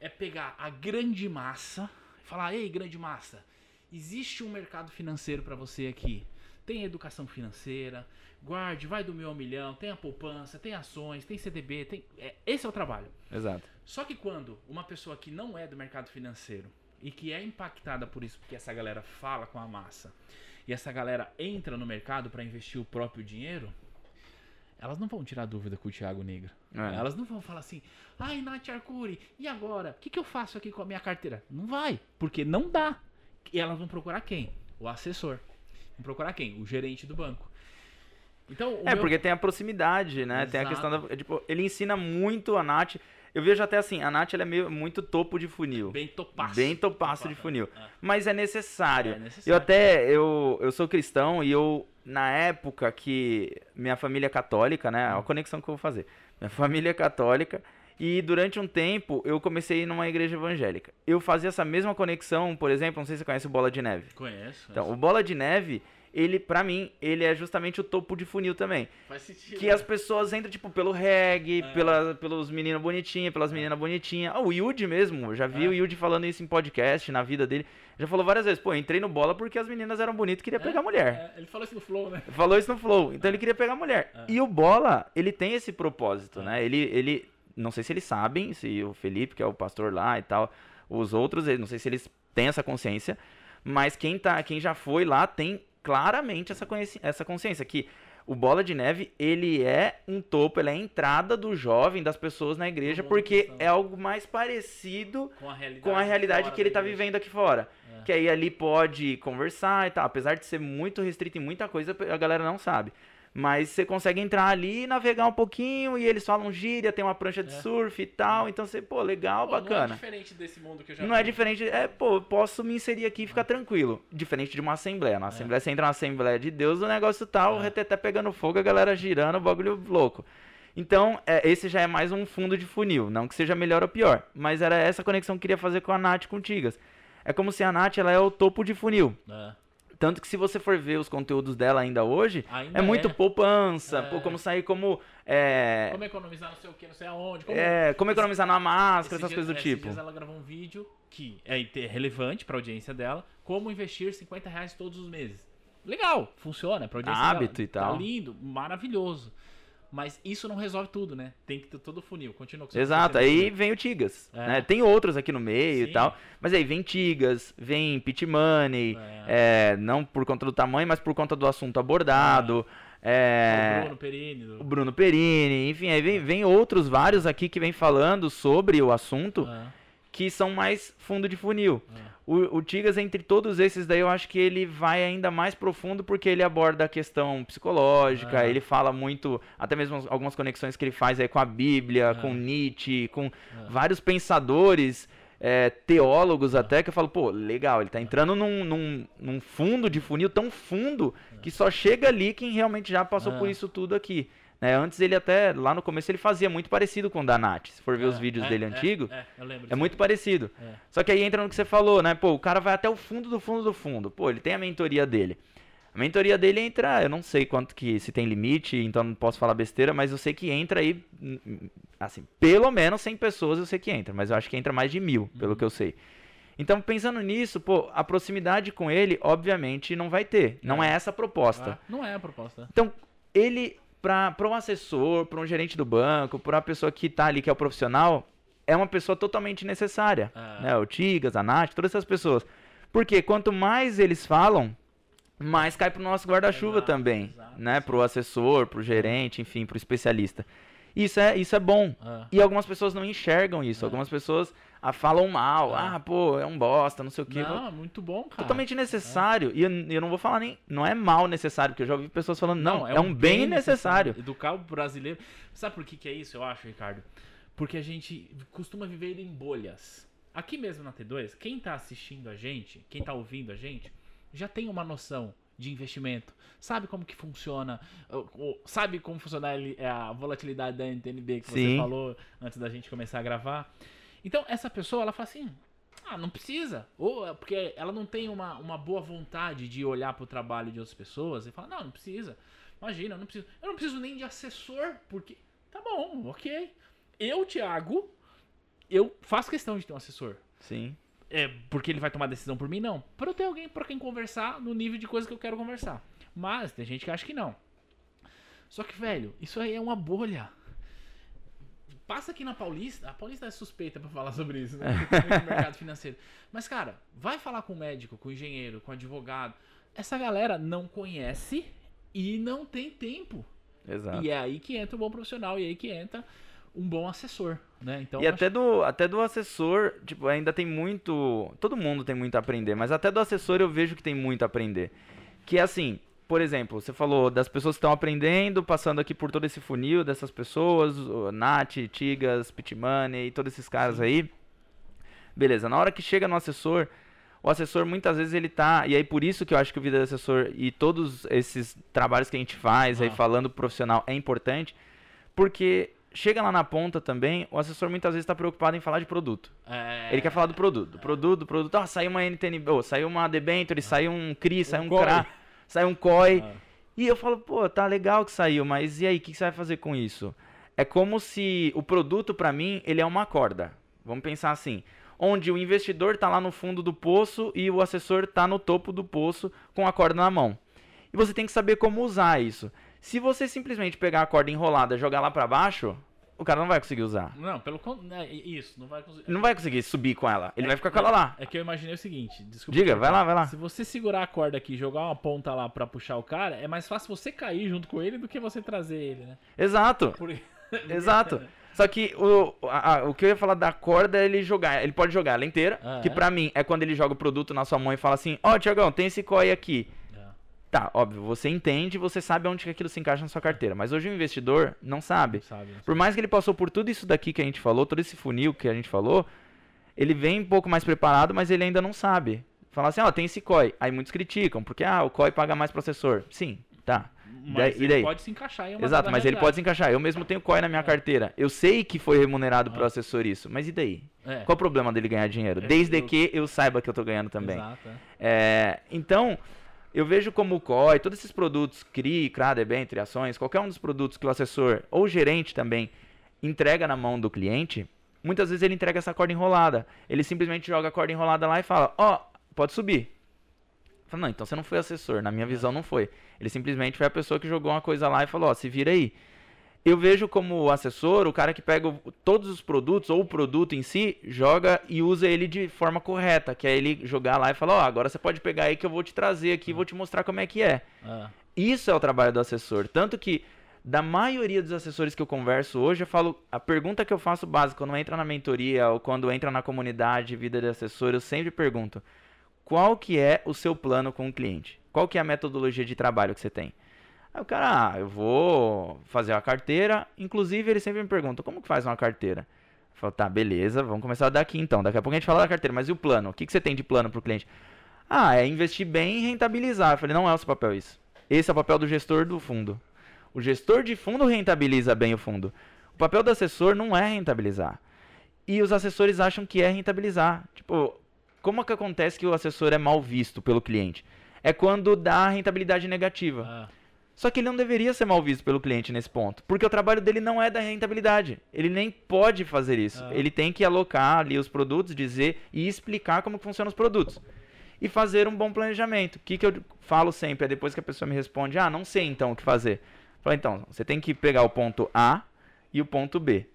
Speaker 1: é pegar a grande massa e falar: ei, grande massa, existe um mercado financeiro para você aqui. Tem educação financeira, guarde, vai do mil ao milhão, tem a poupança, tem ações, tem CDB, tem. é, esse é o trabalho.
Speaker 2: Exato.
Speaker 1: Só que quando uma pessoa que não é do mercado financeiro e que é impactada por isso, porque essa galera fala com a massa e essa galera entra no mercado para investir o próprio dinheiro, elas não vão tirar dúvida com o Thiago Negra.
Speaker 2: É.
Speaker 1: Elas não vão falar assim, ai, Nath Arcuri, e agora? O que, que eu faço aqui com a minha carteira? Não vai, porque não dá. E elas vão procurar quem? O assessor. Vão procurar quem? O gerente do banco. Então,
Speaker 2: É,
Speaker 1: meu-
Speaker 2: porque tem a proximidade, né? Tem a
Speaker 1: Exato.
Speaker 2: questão da. é, Tipo, ele ensina muito a Nath. Eu vejo até assim, a Nath ela é meio, muito topo de funil.
Speaker 1: bem topaço.
Speaker 2: Bem topaço de funil.
Speaker 1: É.
Speaker 2: Mas é necessário.
Speaker 1: É necessário.
Speaker 2: Eu até, eu, eu sou cristão e eu, na época que minha família é católica, né? A conexão que eu vou fazer. Minha família é católica e durante um tempo eu comecei numa igreja evangélica. Eu fazia essa mesma conexão, por exemplo, não sei se você conhece o Bola de Neve.
Speaker 1: Conheço.
Speaker 2: Então, o Bola de Neve, ele, pra mim, ele é justamente o topo de funil também.
Speaker 1: Faz sentido.
Speaker 2: Que as pessoas entram, tipo, pelo reggae,
Speaker 1: É.
Speaker 2: pela, pelos meninos bonitinhos, pelas meninas bonitinhas. Ah, o Yudi mesmo, eu já vi
Speaker 1: É.
Speaker 2: o Yudi falando isso em podcast, na vida dele. Já falou várias vezes, pô, entrei no bola porque as meninas eram bonitas e queria pegar mulher.
Speaker 1: É, ele falou isso no Flow, né?
Speaker 2: Falou isso no Flow. Então ele queria pegar mulher.
Speaker 1: É.
Speaker 2: E o Bola, ele tem esse propósito, né? Ele, ele. Não sei se eles sabem, se o Felipe, que é o pastor lá e tal, os outros, ele- não sei se eles têm essa consciência. Mas quem, tá, quem já foi lá tem claramente essa, essa consciência. Que o Bola de Neve, ele é um topo, ele é a entrada do jovem, das pessoas na igreja, porque é algo mais parecido
Speaker 1: Com a realidade,
Speaker 2: com a realidade que ele tá
Speaker 1: igreja.
Speaker 2: vivendo aqui fora.
Speaker 1: É.
Speaker 2: Que aí ali pode conversar e tal. Apesar de ser muito restrito em muita coisa, a galera não sabe. Mas você consegue entrar ali e navegar um pouquinho e eles falam gíria, tem uma prancha de
Speaker 1: É.
Speaker 2: surf e tal. Então você, pô, legal,
Speaker 1: Pô, Não é
Speaker 2: bacana.
Speaker 1: diferente desse mundo que eu já
Speaker 2: Não é
Speaker 1: vi.
Speaker 2: diferente, é, pô, eu posso me inserir aqui e ficar tranquilo. Diferente de uma assembleia. Na assembleia, você entra na Assembleia de Deus, o negócio tá, o
Speaker 1: É.
Speaker 2: reteté pegando fogo, a galera girando, o bagulho louco. Então, é, esse já é mais um fundo de funil. Não que seja melhor ou pior. Mas era essa conexão que eu queria fazer com a Nath com o Tigas. É como se a Nath ela é o topo de funil.
Speaker 1: É.
Speaker 2: Tanto que se você for ver os conteúdos dela ainda hoje,
Speaker 1: Ainda
Speaker 2: é muito
Speaker 1: é.
Speaker 2: poupança,
Speaker 1: É.
Speaker 2: pô, como sair como. É,
Speaker 1: Como economizar não sei o que, não sei aonde. Como...
Speaker 2: é, como economizar na máscara, essas
Speaker 1: dias-
Speaker 2: coisas do tipo.
Speaker 1: dias ela gravou um vídeo que é relevante pra audiência dela. Como investir 50 reais todos os meses. Legal, funciona. Pra audiência
Speaker 2: Hábito
Speaker 1: dela,
Speaker 2: e tal.
Speaker 1: Tá lindo, maravilhoso. Mas isso não resolve tudo, né? Tem que ter todo o funil. Continua com
Speaker 2: Exato, aí vem o Tigas.
Speaker 1: É.
Speaker 2: né? Tem outros aqui no meio
Speaker 1: Sim.
Speaker 2: e tal. Mas aí vem Tigas, vem Pit Money. é, não por conta do tamanho, mas por conta do assunto abordado.
Speaker 1: O
Speaker 2: É,
Speaker 1: Bruno Perini. do-
Speaker 2: o Bruno Perini, enfim, aí vem, vem outros vários aqui que vem falando sobre o assunto
Speaker 1: É,
Speaker 2: que são mais fundo de funil.
Speaker 1: é.
Speaker 2: O, o Tigas, entre todos esses daí, eu acho que ele vai ainda mais profundo porque ele aborda a questão psicológica,
Speaker 1: Ah.
Speaker 2: ele fala muito, até mesmo algumas conexões que ele faz aí com a Bíblia,
Speaker 1: Ah.
Speaker 2: com Nietzsche, com vários pensadores, é, teólogos até, que eu falo, pô, legal, ele tá entrando num, num, num fundo de funil tão fundo que só chega ali quem realmente já passou por isso tudo aqui. Né? Antes ele até, lá no começo, ele fazia muito parecido com o da Nath. Se for ver os
Speaker 1: É,
Speaker 2: vídeos
Speaker 1: é,
Speaker 2: dele
Speaker 1: é,
Speaker 2: antigos,
Speaker 1: É, eu lembro
Speaker 2: é muito parecido.
Speaker 1: É.
Speaker 2: Só que aí entra no que você falou, né? Pô, o cara vai até o fundo do fundo do fundo. Pô, ele tem a mentoria dele. A mentoria dele entra, eu não sei quanto que se tem limite, então não posso falar besteira, mas eu sei que entra aí, hum, hum, assim, pelo menos 100 pessoas eu sei que entra, mas eu acho que entra mais de mil, pelo que eu sei. Então, pensando nisso, pô, a proximidade com ele, obviamente, não vai ter. Não é, essa a proposta.
Speaker 1: Ah, não é a proposta.
Speaker 2: Então, ele, para um assessor, para um gerente do banco, para uma pessoa que tá ali, que é o profissional, é uma pessoa totalmente necessária.
Speaker 1: Ah.
Speaker 2: Né? O Tigas, a Nath, todas essas pessoas. Porque quanto mais eles falam, mais cai pro nosso guarda-chuva também.
Speaker 1: exato,
Speaker 2: né?
Speaker 1: sim.
Speaker 2: Pro assessor, pro gerente, enfim, pro especialista. Isso é, isso é bom.
Speaker 1: Ah.
Speaker 2: E algumas pessoas não enxergam isso.
Speaker 1: É.
Speaker 2: Algumas pessoas ah, falam mal.
Speaker 1: É.
Speaker 2: Ah, pô, é um bosta, não sei o quê.
Speaker 1: Não, é muito bom, cara.
Speaker 2: Totalmente necessário. E eu, eu não vou falar nem. Não é mal necessário, porque eu já ouvi pessoas falando, não, é, um bem necessário.
Speaker 1: Educar o brasileiro. Sabe por que, que é isso, eu acho, Ricardo? Porque a gente costuma viver em bolhas. aqui mesmo na T2, quem tá assistindo a gente, quem tá ouvindo a gente, já tem uma noção de investimento, sabe como que funciona, sabe como funciona a volatilidade da NTNB que Sim. você falou antes da gente começar a gravar. Então, essa pessoa, ela fala assim, ah, não precisa. Ou é porque ela não tem uma, uma boa vontade de olhar para o trabalho de outras pessoas e falar, não, não precisa. Imagina, eu não preciso. Eu não preciso nem de assessor, porque. Tá bom, ok. Eu, Thiago, eu faço questão de ter um assessor.
Speaker 2: Sim.
Speaker 1: É, porque ele vai tomar decisão por mim, não. Para eu ter alguém para quem conversar no nível de coisa que eu quero conversar. Mas tem gente que acha que não. Só que, velho, isso aí é uma bolha. Passa aqui na Paulista. A Paulista é suspeita para falar sobre isso, né? no mercado financeiro. Mas, cara, vai falar com o médico, com o engenheiro, com o advogado. Essa galera não conhece e não tem tempo.
Speaker 2: Exato.
Speaker 1: E é aí que entra o bom profissional e é aí que entra um bom assessor, né? Então,
Speaker 2: e até, do, até do assessor, tipo, ainda tem muito. Todo mundo tem muito a aprender, mas até do assessor eu vejo que tem muito a aprender. Que é assim, por exemplo, você falou das pessoas que estão aprendendo, passando aqui por todo esse funil dessas pessoas, o Nath, Tigas, Pitmoney e todos esses caras aí. Beleza, na hora que chega no assessor, o assessor muitas vezes ele tá, e aí por isso que eu acho que o vida do assessor e todos esses trabalhos que a gente faz ah. aí falando profissional é importante, porque chega lá na ponta também, o assessor muitas vezes está preocupado em falar de produto. É... Ele quer falar do produto, do produto, do produto. Ah, saiu uma NTNB, oh, saiu uma debenture, ah. saiu um CRI, saiu um CRA sai um COI. Ah. E eu falo, pô, tá legal que saiu, mas e aí, o que, que você vai fazer com isso? É como se o produto, para mim, ele é uma corda. Vamos pensar assim. Onde o investidor está lá no fundo do poço e o assessor está no topo do poço com a corda na mão. E você tem que saber como usar isso. Se você simplesmente pegar a corda enrolada e jogar lá para baixo, o cara não vai conseguir usar.
Speaker 1: Não, pelo é, isso, não vai conseguir.
Speaker 2: Não vai conseguir subir com ela. Ele é, vai ficar com ela lá.
Speaker 1: É que eu imaginei o seguinte, desculpa.
Speaker 2: Diga, vai lá, vai lá.
Speaker 1: Se você segurar a corda aqui e jogar uma ponta lá para puxar o cara, é mais fácil você cair junto com ele do que você trazer ele, né?
Speaker 2: Exato. Por... Exato. Só que o, a, o que eu ia falar da corda é ele jogar. Ele pode jogar ela inteira. Ah, que é? pra mim é quando ele joga o produto na sua mão e fala assim: Ó, oh, Tiagão, tem esse COI aqui. Tá, óbvio, você entende, você sabe onde que aquilo se encaixa na sua carteira. Mas hoje o investidor não sabe. Não sabe, não sabe. Por mais que ele passou por tudo isso daqui que a gente falou, todo esse funil que a gente falou, ele vem um pouco mais preparado, mas ele ainda não sabe. Falar assim, ó, oh, tem esse COI. Aí muitos criticam, porque ah, o COI paga mais processor. Sim, tá.
Speaker 1: Mas daí, ele pode se encaixar em uma
Speaker 2: Exato, mas ele pode se encaixar. Eu mesmo tenho COI na minha é. carteira. Eu sei que foi remunerado é. pro assessor isso, mas e daí? É. Qual o problema dele ganhar dinheiro? É, Desde eu... que eu saiba que eu tô ganhando também. Exato, é. é então, eu vejo como o COI, todos esses produtos, CRI, CRA, debênture, ações, qualquer um dos produtos que o assessor ou o gerente também entrega na mão do cliente, muitas vezes ele entrega essa corda enrolada. Ele simplesmente joga a corda enrolada lá e fala, ó, oh, pode subir. Falo, não, então você não foi assessor, na minha visão não foi. Ele simplesmente foi a pessoa que jogou uma coisa lá e falou, ó, oh, se vira aí eu vejo como assessor o cara que pega todos os produtos ou o produto em si, joga e usa ele de forma correta, que é ele jogar lá e falar, ó, oh, agora você pode pegar aí que eu vou te trazer aqui, vou te mostrar como é que é. Ah. Isso é o trabalho do assessor, tanto que da maioria dos assessores que eu converso hoje, eu falo, a pergunta que eu faço básica quando entra na mentoria ou quando entra na comunidade vida de assessor, eu sempre pergunto: qual que é o seu plano com o cliente? Qual que é a metodologia de trabalho que você tem? Aí o cara, ah, eu vou fazer uma carteira. Inclusive, ele sempre me pergunta, como que faz uma carteira? Eu falo, tá, beleza, vamos começar daqui então. Daqui a pouco a gente fala da carteira, mas e o plano? O que, que você tem de plano para o cliente? Ah, é investir bem e rentabilizar. Eu falei, não é o seu papel isso. Esse é o papel do gestor do fundo. O gestor de fundo rentabiliza bem o fundo. O papel do assessor não é rentabilizar. E os assessores acham que é rentabilizar. Tipo, como é que acontece que o assessor é mal visto pelo cliente? É quando dá rentabilidade negativa. Ah. Só que ele não deveria ser mal visto pelo cliente nesse ponto, porque o trabalho dele não é da rentabilidade. Ele nem pode fazer isso. Ah. Ele tem que alocar ali os produtos, dizer e explicar como funcionam os produtos. E fazer um bom planejamento. O que, que eu falo sempre é depois que a pessoa me responde: Ah, não sei então o que fazer. Fala, então, você tem que pegar o ponto A e o ponto B.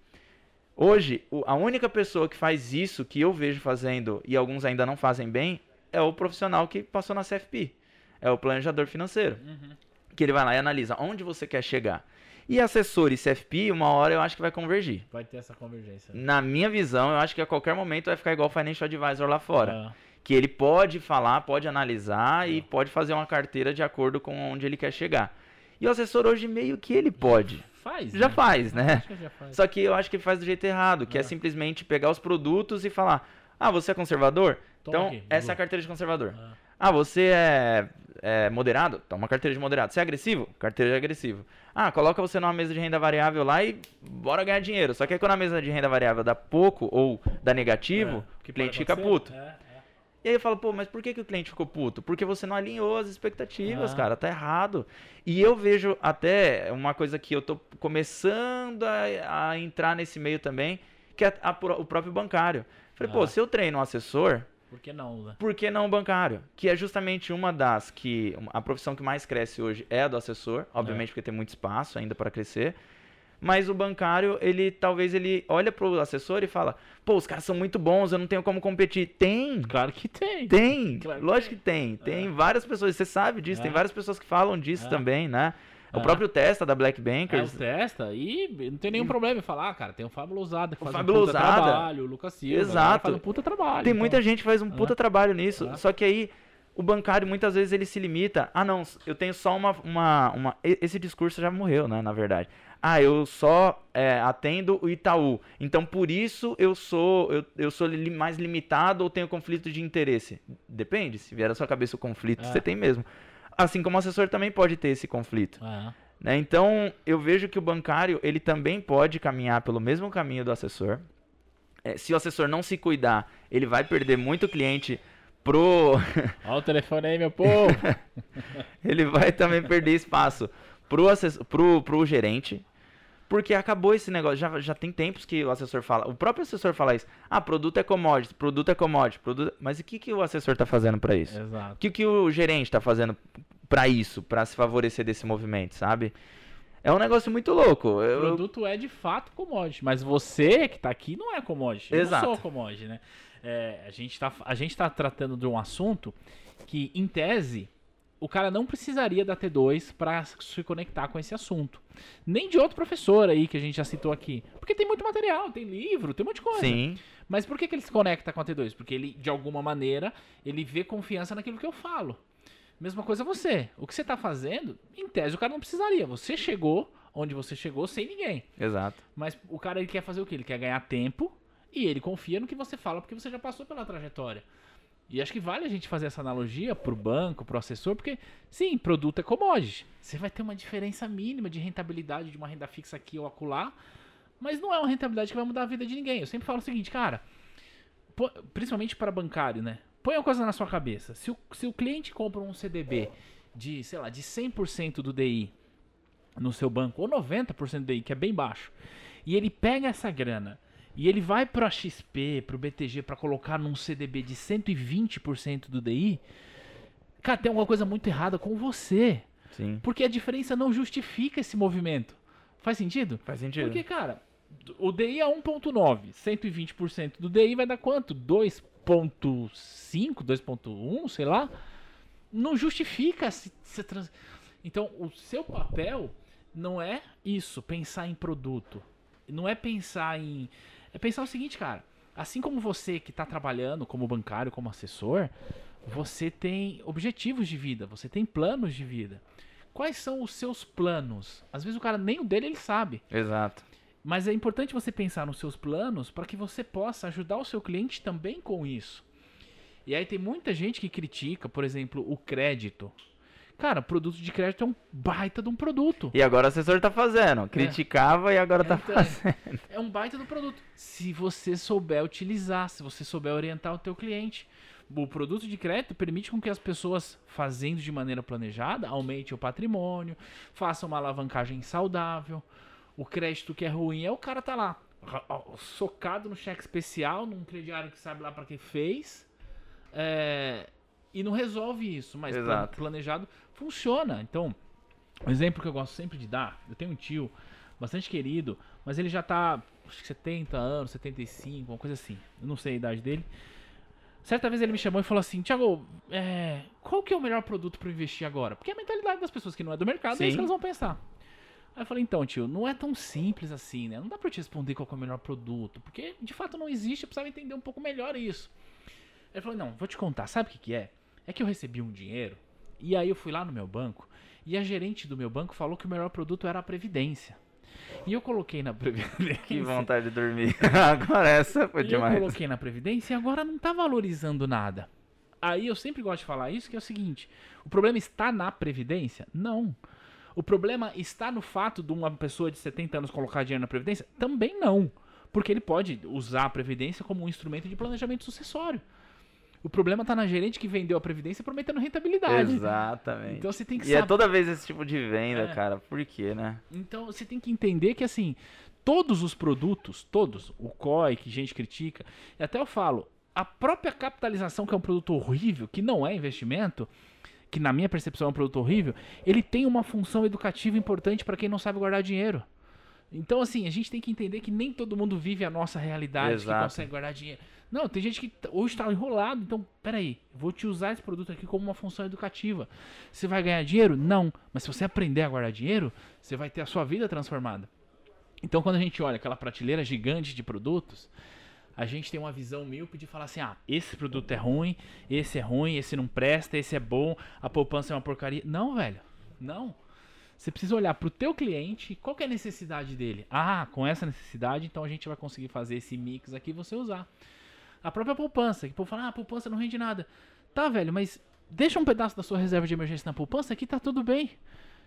Speaker 2: Hoje, a única pessoa que faz isso que eu vejo fazendo e alguns ainda não fazem bem é o profissional que passou na CFP. É o planejador financeiro. Uhum que ele vai lá e analisa onde você quer chegar. E assessor e CFP, uma hora eu acho que vai convergir.
Speaker 1: Vai ter essa convergência.
Speaker 2: Na minha visão, eu acho que a qualquer momento vai ficar igual o Financial Advisor lá fora. É. Que ele pode falar, pode analisar e pode fazer uma carteira de acordo com onde ele quer chegar. E o assessor hoje meio que ele pode.
Speaker 1: Faz.
Speaker 2: Já né? faz, né? Que já faz. Só que eu acho que ele faz do jeito errado, que é, é simplesmente pegar os produtos e falar: Ah, você é conservador?
Speaker 1: Toma
Speaker 2: então,
Speaker 1: aqui,
Speaker 2: essa é a carteira de conservador.
Speaker 1: Ah.
Speaker 2: Ah, você é, é moderado? Toma carteira de moderado. Você é agressivo? Carteira de agressivo. Ah, coloca você numa mesa de renda variável lá e bora ganhar dinheiro. Só que aí quando a mesa de renda variável dá pouco ou dá negativo,
Speaker 1: É, que
Speaker 2: o cliente fica puto.
Speaker 1: É, é.
Speaker 2: E aí eu falo, pô, mas por que, que o cliente ficou puto? Porque você não alinhou as expectativas,
Speaker 1: Ah.
Speaker 2: cara, tá errado. E eu vejo até uma coisa que eu tô começando a, a entrar nesse meio também, que é a- o próprio bancário. Falei, pô,
Speaker 1: Ah.
Speaker 2: se eu treino um assessor,
Speaker 1: Por que não, né?
Speaker 2: por que não o bancário? Que é justamente uma das que. A profissão que mais cresce hoje é a do assessor, obviamente porque tem muito espaço ainda para crescer. Mas o bancário, ele talvez ele olha pro assessor e fala: pô, os caras são muito bons, eu não tenho como competir. Tem!
Speaker 1: Claro que tem.
Speaker 2: Tem!
Speaker 1: Claro que
Speaker 2: Lógico que tem. Tem várias pessoas, você sabe disso, tem
Speaker 1: É.
Speaker 2: várias pessoas que falam disso
Speaker 1: É.
Speaker 2: também, né? O
Speaker 1: É.
Speaker 2: próprio Testa da Black
Speaker 1: É,
Speaker 2: Bankers.
Speaker 1: o testa e não tem nenhum problema em falar, cara, tem o Fábio Lousada que
Speaker 2: O
Speaker 1: faz
Speaker 2: Fábio
Speaker 1: um puta
Speaker 2: Lousada.
Speaker 1: trabalho, o Lucas Silva,
Speaker 2: Exato.
Speaker 1: faz um puta trabalho.
Speaker 2: Tem
Speaker 1: então-
Speaker 2: muita gente que faz um puta
Speaker 1: É.
Speaker 2: trabalho nisso.
Speaker 1: É.
Speaker 2: Só que aí o bancário muitas vezes ele se limita. Ah, não, eu tenho só uma. uma, uma- Esse discurso já morreu, né? Na verdade. Ah, eu só é, atendo o Itaú. Então por isso eu sou eu, eu sou mais limitado ou tenho conflito de interesse. Depende. Se vier da sua cabeça o conflito,
Speaker 1: É.
Speaker 2: você tem mesmo. Assim como o assessor também pode ter esse conflito.
Speaker 1: É.
Speaker 2: né? Então, eu vejo que o bancário, ele também pode caminhar pelo mesmo caminho do assessor. É, se o assessor não se cuidar, ele vai perder muito cliente pro...
Speaker 1: Olha o telefone aí, meu povo.
Speaker 2: ele vai também perder espaço pro, assessor, pro, pro gerente, porque acabou esse negócio. Já, já tem tempos que o assessor fala, o próprio assessor fala isso. Ah, produto é commodity, produto é commodity, produto... mas o que, que o assessor tá fazendo para isso? O
Speaker 1: Exato.
Speaker 2: que, que o gerente tá fazendo para isso, para se favorecer desse movimento, sabe? É um negócio muito louco.
Speaker 1: O
Speaker 2: Eu-
Speaker 1: produto é de fato commodity, mas você que tá aqui não é commodity. Eu
Speaker 2: Exato.
Speaker 1: não sou commodity, né? É, a, gente tá, a gente tá tratando de um assunto que, em tese, o cara não precisaria da T2 para se conectar com esse assunto. Nem de outro professor aí que a gente já citou aqui. Porque tem muito material, tem livro, tem um monte de coisa.
Speaker 2: Sim,
Speaker 1: Mas por que, que ele se conecta com a T2? Porque ele, de alguma maneira, ele vê confiança naquilo que eu falo. Mesma coisa você. O que você tá fazendo, em tese, o cara não precisaria. Você chegou onde você chegou sem ninguém.
Speaker 2: exato.
Speaker 1: Mas o cara ele quer fazer o quê? Ele quer ganhar tempo e ele confia no que você fala porque você já passou pela trajetória. E acho que vale a gente fazer essa analogia pro banco, pro assessor, porque sim, produto é commodity. Você vai ter uma diferença mínima de rentabilidade de uma renda fixa aqui ou acolá, mas não é uma rentabilidade que vai mudar a vida de ninguém. Eu sempre falo o seguinte, cara, principalmente para bancário, né? Põe uma coisa na sua cabeça. Se o, se o cliente compra um CDB de, sei lá, de 100% do DI no seu banco, ou 90% do DI, que é bem baixo, e ele pega essa grana e ele vai para XP, para o BTG, para colocar num CDB de 120% do DI, cara, tem alguma coisa muito errada com você.
Speaker 2: Sim.
Speaker 1: Porque a diferença não justifica esse movimento. Faz sentido?
Speaker 2: Faz sentido.
Speaker 1: Porque, cara, o DI é 1.9, 120% do DI vai dar quanto? 2.5, 2.1, sei lá. Não justifica se, se trans... Então, o seu papel não é isso, pensar em produto. Não é pensar em é pensar o seguinte, cara, assim como você que está trabalhando como bancário, como assessor, você tem objetivos de vida, você tem planos de vida. Quais são os seus planos? Às vezes o cara nem o dele ele sabe.
Speaker 2: Exato.
Speaker 1: Mas é importante você pensar nos seus planos para que você possa ajudar o seu cliente também com isso. E aí tem muita gente que critica, por exemplo, o crédito. Cara, produto de crédito é um baita de um produto.
Speaker 2: E agora o assessor tá fazendo. Criticava e agora tá
Speaker 1: Então,
Speaker 2: fazendo.
Speaker 1: É um baita do produto. Se você souber utilizar, se você souber orientar o teu cliente. O produto de crédito permite com que as pessoas, fazendo de maneira planejada, aumente o patrimônio, façam uma alavancagem saudável. O crédito que é ruim é o cara tá lá, socado no cheque especial, num crediário que sabe lá para que fez, é, e não resolve isso. Mas
Speaker 2: Exato.
Speaker 1: planejado funciona. Então, um exemplo que eu gosto sempre de dar, eu tenho um tio bastante querido, mas ele já tá acho que 70 anos, 75, uma coisa assim. Eu não sei a idade dele. Certa vez ele me chamou e falou assim: Tiago, é, qual que é o melhor produto para investir agora? Porque a mentalidade das pessoas que não é do mercado é isso
Speaker 2: Sim.
Speaker 1: que elas vão pensar. Aí eu falei: então, tio, não é tão simples assim, né? Não dá pra eu te responder qual que é o melhor produto, porque de fato não existe, eu precisava entender um pouco melhor isso. Ele falou: não, vou te contar, sabe o que, que é? É que eu recebi um dinheiro e aí eu fui lá no meu banco e a gerente do meu banco falou que o melhor produto era a Previdência. E eu coloquei na Previdência.
Speaker 2: Que vontade de dormir. agora essa foi
Speaker 1: e
Speaker 2: demais.
Speaker 1: Eu coloquei na Previdência e agora não tá valorizando nada. Aí eu sempre gosto de falar isso, que é o seguinte: o problema está na Previdência? Não. O problema está no fato de uma pessoa de 70 anos colocar dinheiro na Previdência? Também não. Porque ele pode usar a Previdência como um instrumento de planejamento sucessório. O problema está na gerente que vendeu a Previdência prometendo rentabilidade.
Speaker 2: Exatamente.
Speaker 1: Então você tem que
Speaker 2: E é toda vez esse tipo de venda,
Speaker 1: É.
Speaker 2: cara. Por quê, né?
Speaker 1: Então você tem que entender que assim, todos os produtos, todos, o COI que gente critica, e até eu falo, a própria capitalização, que é um produto horrível, que não é investimento, que na minha percepção é um produto horrível, ele tem uma função educativa importante para quem não sabe guardar dinheiro. Então, assim, a gente tem que entender que nem todo mundo vive a nossa realidade,
Speaker 2: Exato.
Speaker 1: que consegue guardar dinheiro. Não, tem gente que hoje está enrolado. Então, peraí, vou te usar esse produto aqui como uma função educativa. Você vai ganhar dinheiro? Não. Mas se você aprender a guardar dinheiro, você vai ter a sua vida transformada. Então, quando a gente olha aquela prateleira gigante de produtos, a gente tem uma visão míope de falar assim: ah, esse produto é ruim, esse é ruim, esse não presta, esse é bom, a poupança é uma porcaria. Não, velho. Não. Você precisa olhar para o teu cliente, qual é a necessidade dele? Ah, com essa necessidade, então a gente vai conseguir fazer esse mix aqui e você usar. A própria poupança, que o povo fala, ah, a poupança não rende nada. Tá, velho, mas deixa um pedaço da sua reserva de emergência na poupança que tá tudo bem.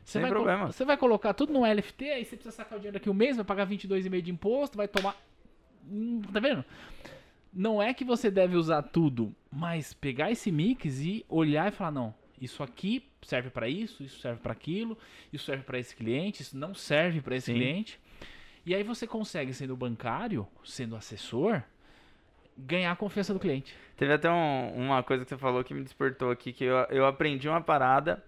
Speaker 1: Você
Speaker 2: Sem
Speaker 1: vai
Speaker 2: problema.
Speaker 1: Você vai colocar tudo no LFT, aí você precisa sacar o dinheiro daqui um mês, vai pagar 22,5 de imposto, vai tomar... Hum, Tá vendo? Não é que você deve usar tudo, mas pegar esse mix e olhar e falar, não, isso aqui serve para isso, isso serve para aquilo, isso serve para esse cliente, isso não serve para esse
Speaker 2: Sim.
Speaker 1: cliente. E aí você consegue, sendo bancário, sendo assessor, ganhar a confiança do cliente.
Speaker 2: Teve até um- uma coisa que você falou que me despertou aqui, que eu, eu aprendi uma parada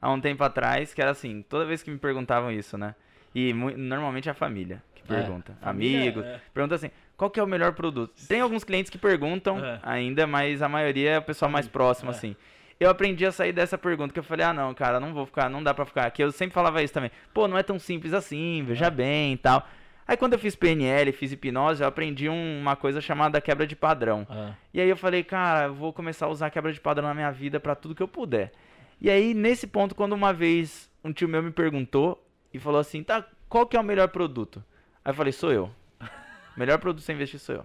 Speaker 2: há um tempo atrás, que era assim, toda vez que me perguntavam isso, né? E normalmente é a família que pergunta.
Speaker 1: família,
Speaker 2: Amigos.
Speaker 1: é.
Speaker 2: Pergunta assim, qual que é o melhor produto? Tem alguns clientes que perguntam
Speaker 1: É.
Speaker 2: ainda, mas a maioria é o pessoal mais próximo,
Speaker 1: É.
Speaker 2: assim. Eu aprendi a sair dessa pergunta, que eu falei, ah, não, cara, não vou ficar, não dá pra ficar aqui. Eu sempre falava isso também. Pô, não é tão simples assim, veja bem e tal. Aí quando eu fiz PNL, fiz hipnose, eu aprendi um- uma coisa chamada quebra de padrão.
Speaker 1: Ah,
Speaker 2: E aí eu falei, cara, eu vou começar a usar quebra de padrão na minha vida pra tudo que eu puder. E aí, nesse ponto, quando uma vez um tio meu me perguntou e falou assim, tá, qual que é o melhor produto? Aí eu falei, sou eu. melhor produto sem investir sou eu.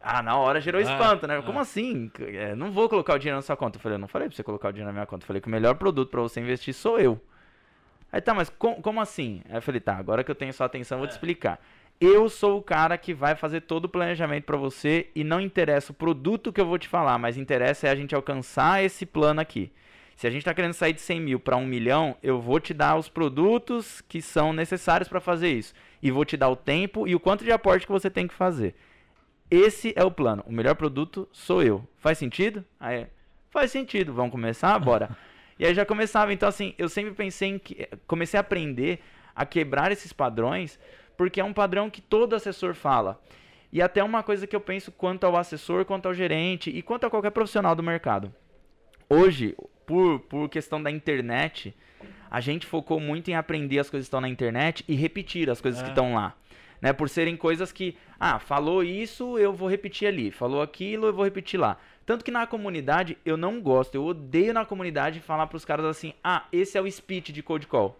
Speaker 2: Ah, na hora gerou
Speaker 1: Ah,
Speaker 2: espanto, né?
Speaker 1: ah.
Speaker 2: Como assim? É, não vou colocar o dinheiro na sua conta. Eu falei, eu não falei pra você colocar o dinheiro na minha conta. Eu falei que o melhor produto pra você investir sou eu. Aí tá, mas com- como assim? Aí eu falei, tá, agora que eu tenho sua atenção, vou te explicar. Eu sou o cara que vai fazer todo o planejamento pra você e não interessa o produto que eu vou te falar, mas interessa é a gente alcançar esse plano aqui. Se a gente tá querendo sair de 100 mil para 1 milhão, eu vou te dar os produtos que são necessários para fazer isso. E vou te dar o tempo e o quanto de aporte que você tem que fazer. Esse é o plano. O melhor produto sou eu. Faz sentido? Aí, faz sentido. Vamos começar? Bora. e aí já começava. Então, assim, eu sempre pensei em que. Comecei a aprender a quebrar esses padrões, porque é um padrão que todo assessor fala. E até uma coisa que eu penso quanto ao assessor, quanto ao gerente e quanto a qualquer profissional do mercado. Hoje, por, por questão da internet, a gente focou muito em aprender as coisas que estão na internet e repetir as coisas
Speaker 1: É.
Speaker 2: que estão lá. Né, por serem coisas que, ah, falou isso, eu vou repetir ali. Falou aquilo, eu vou repetir lá. Tanto que na comunidade eu não gosto, eu odeio na comunidade falar pros caras assim: ah, esse é o speech de cold call.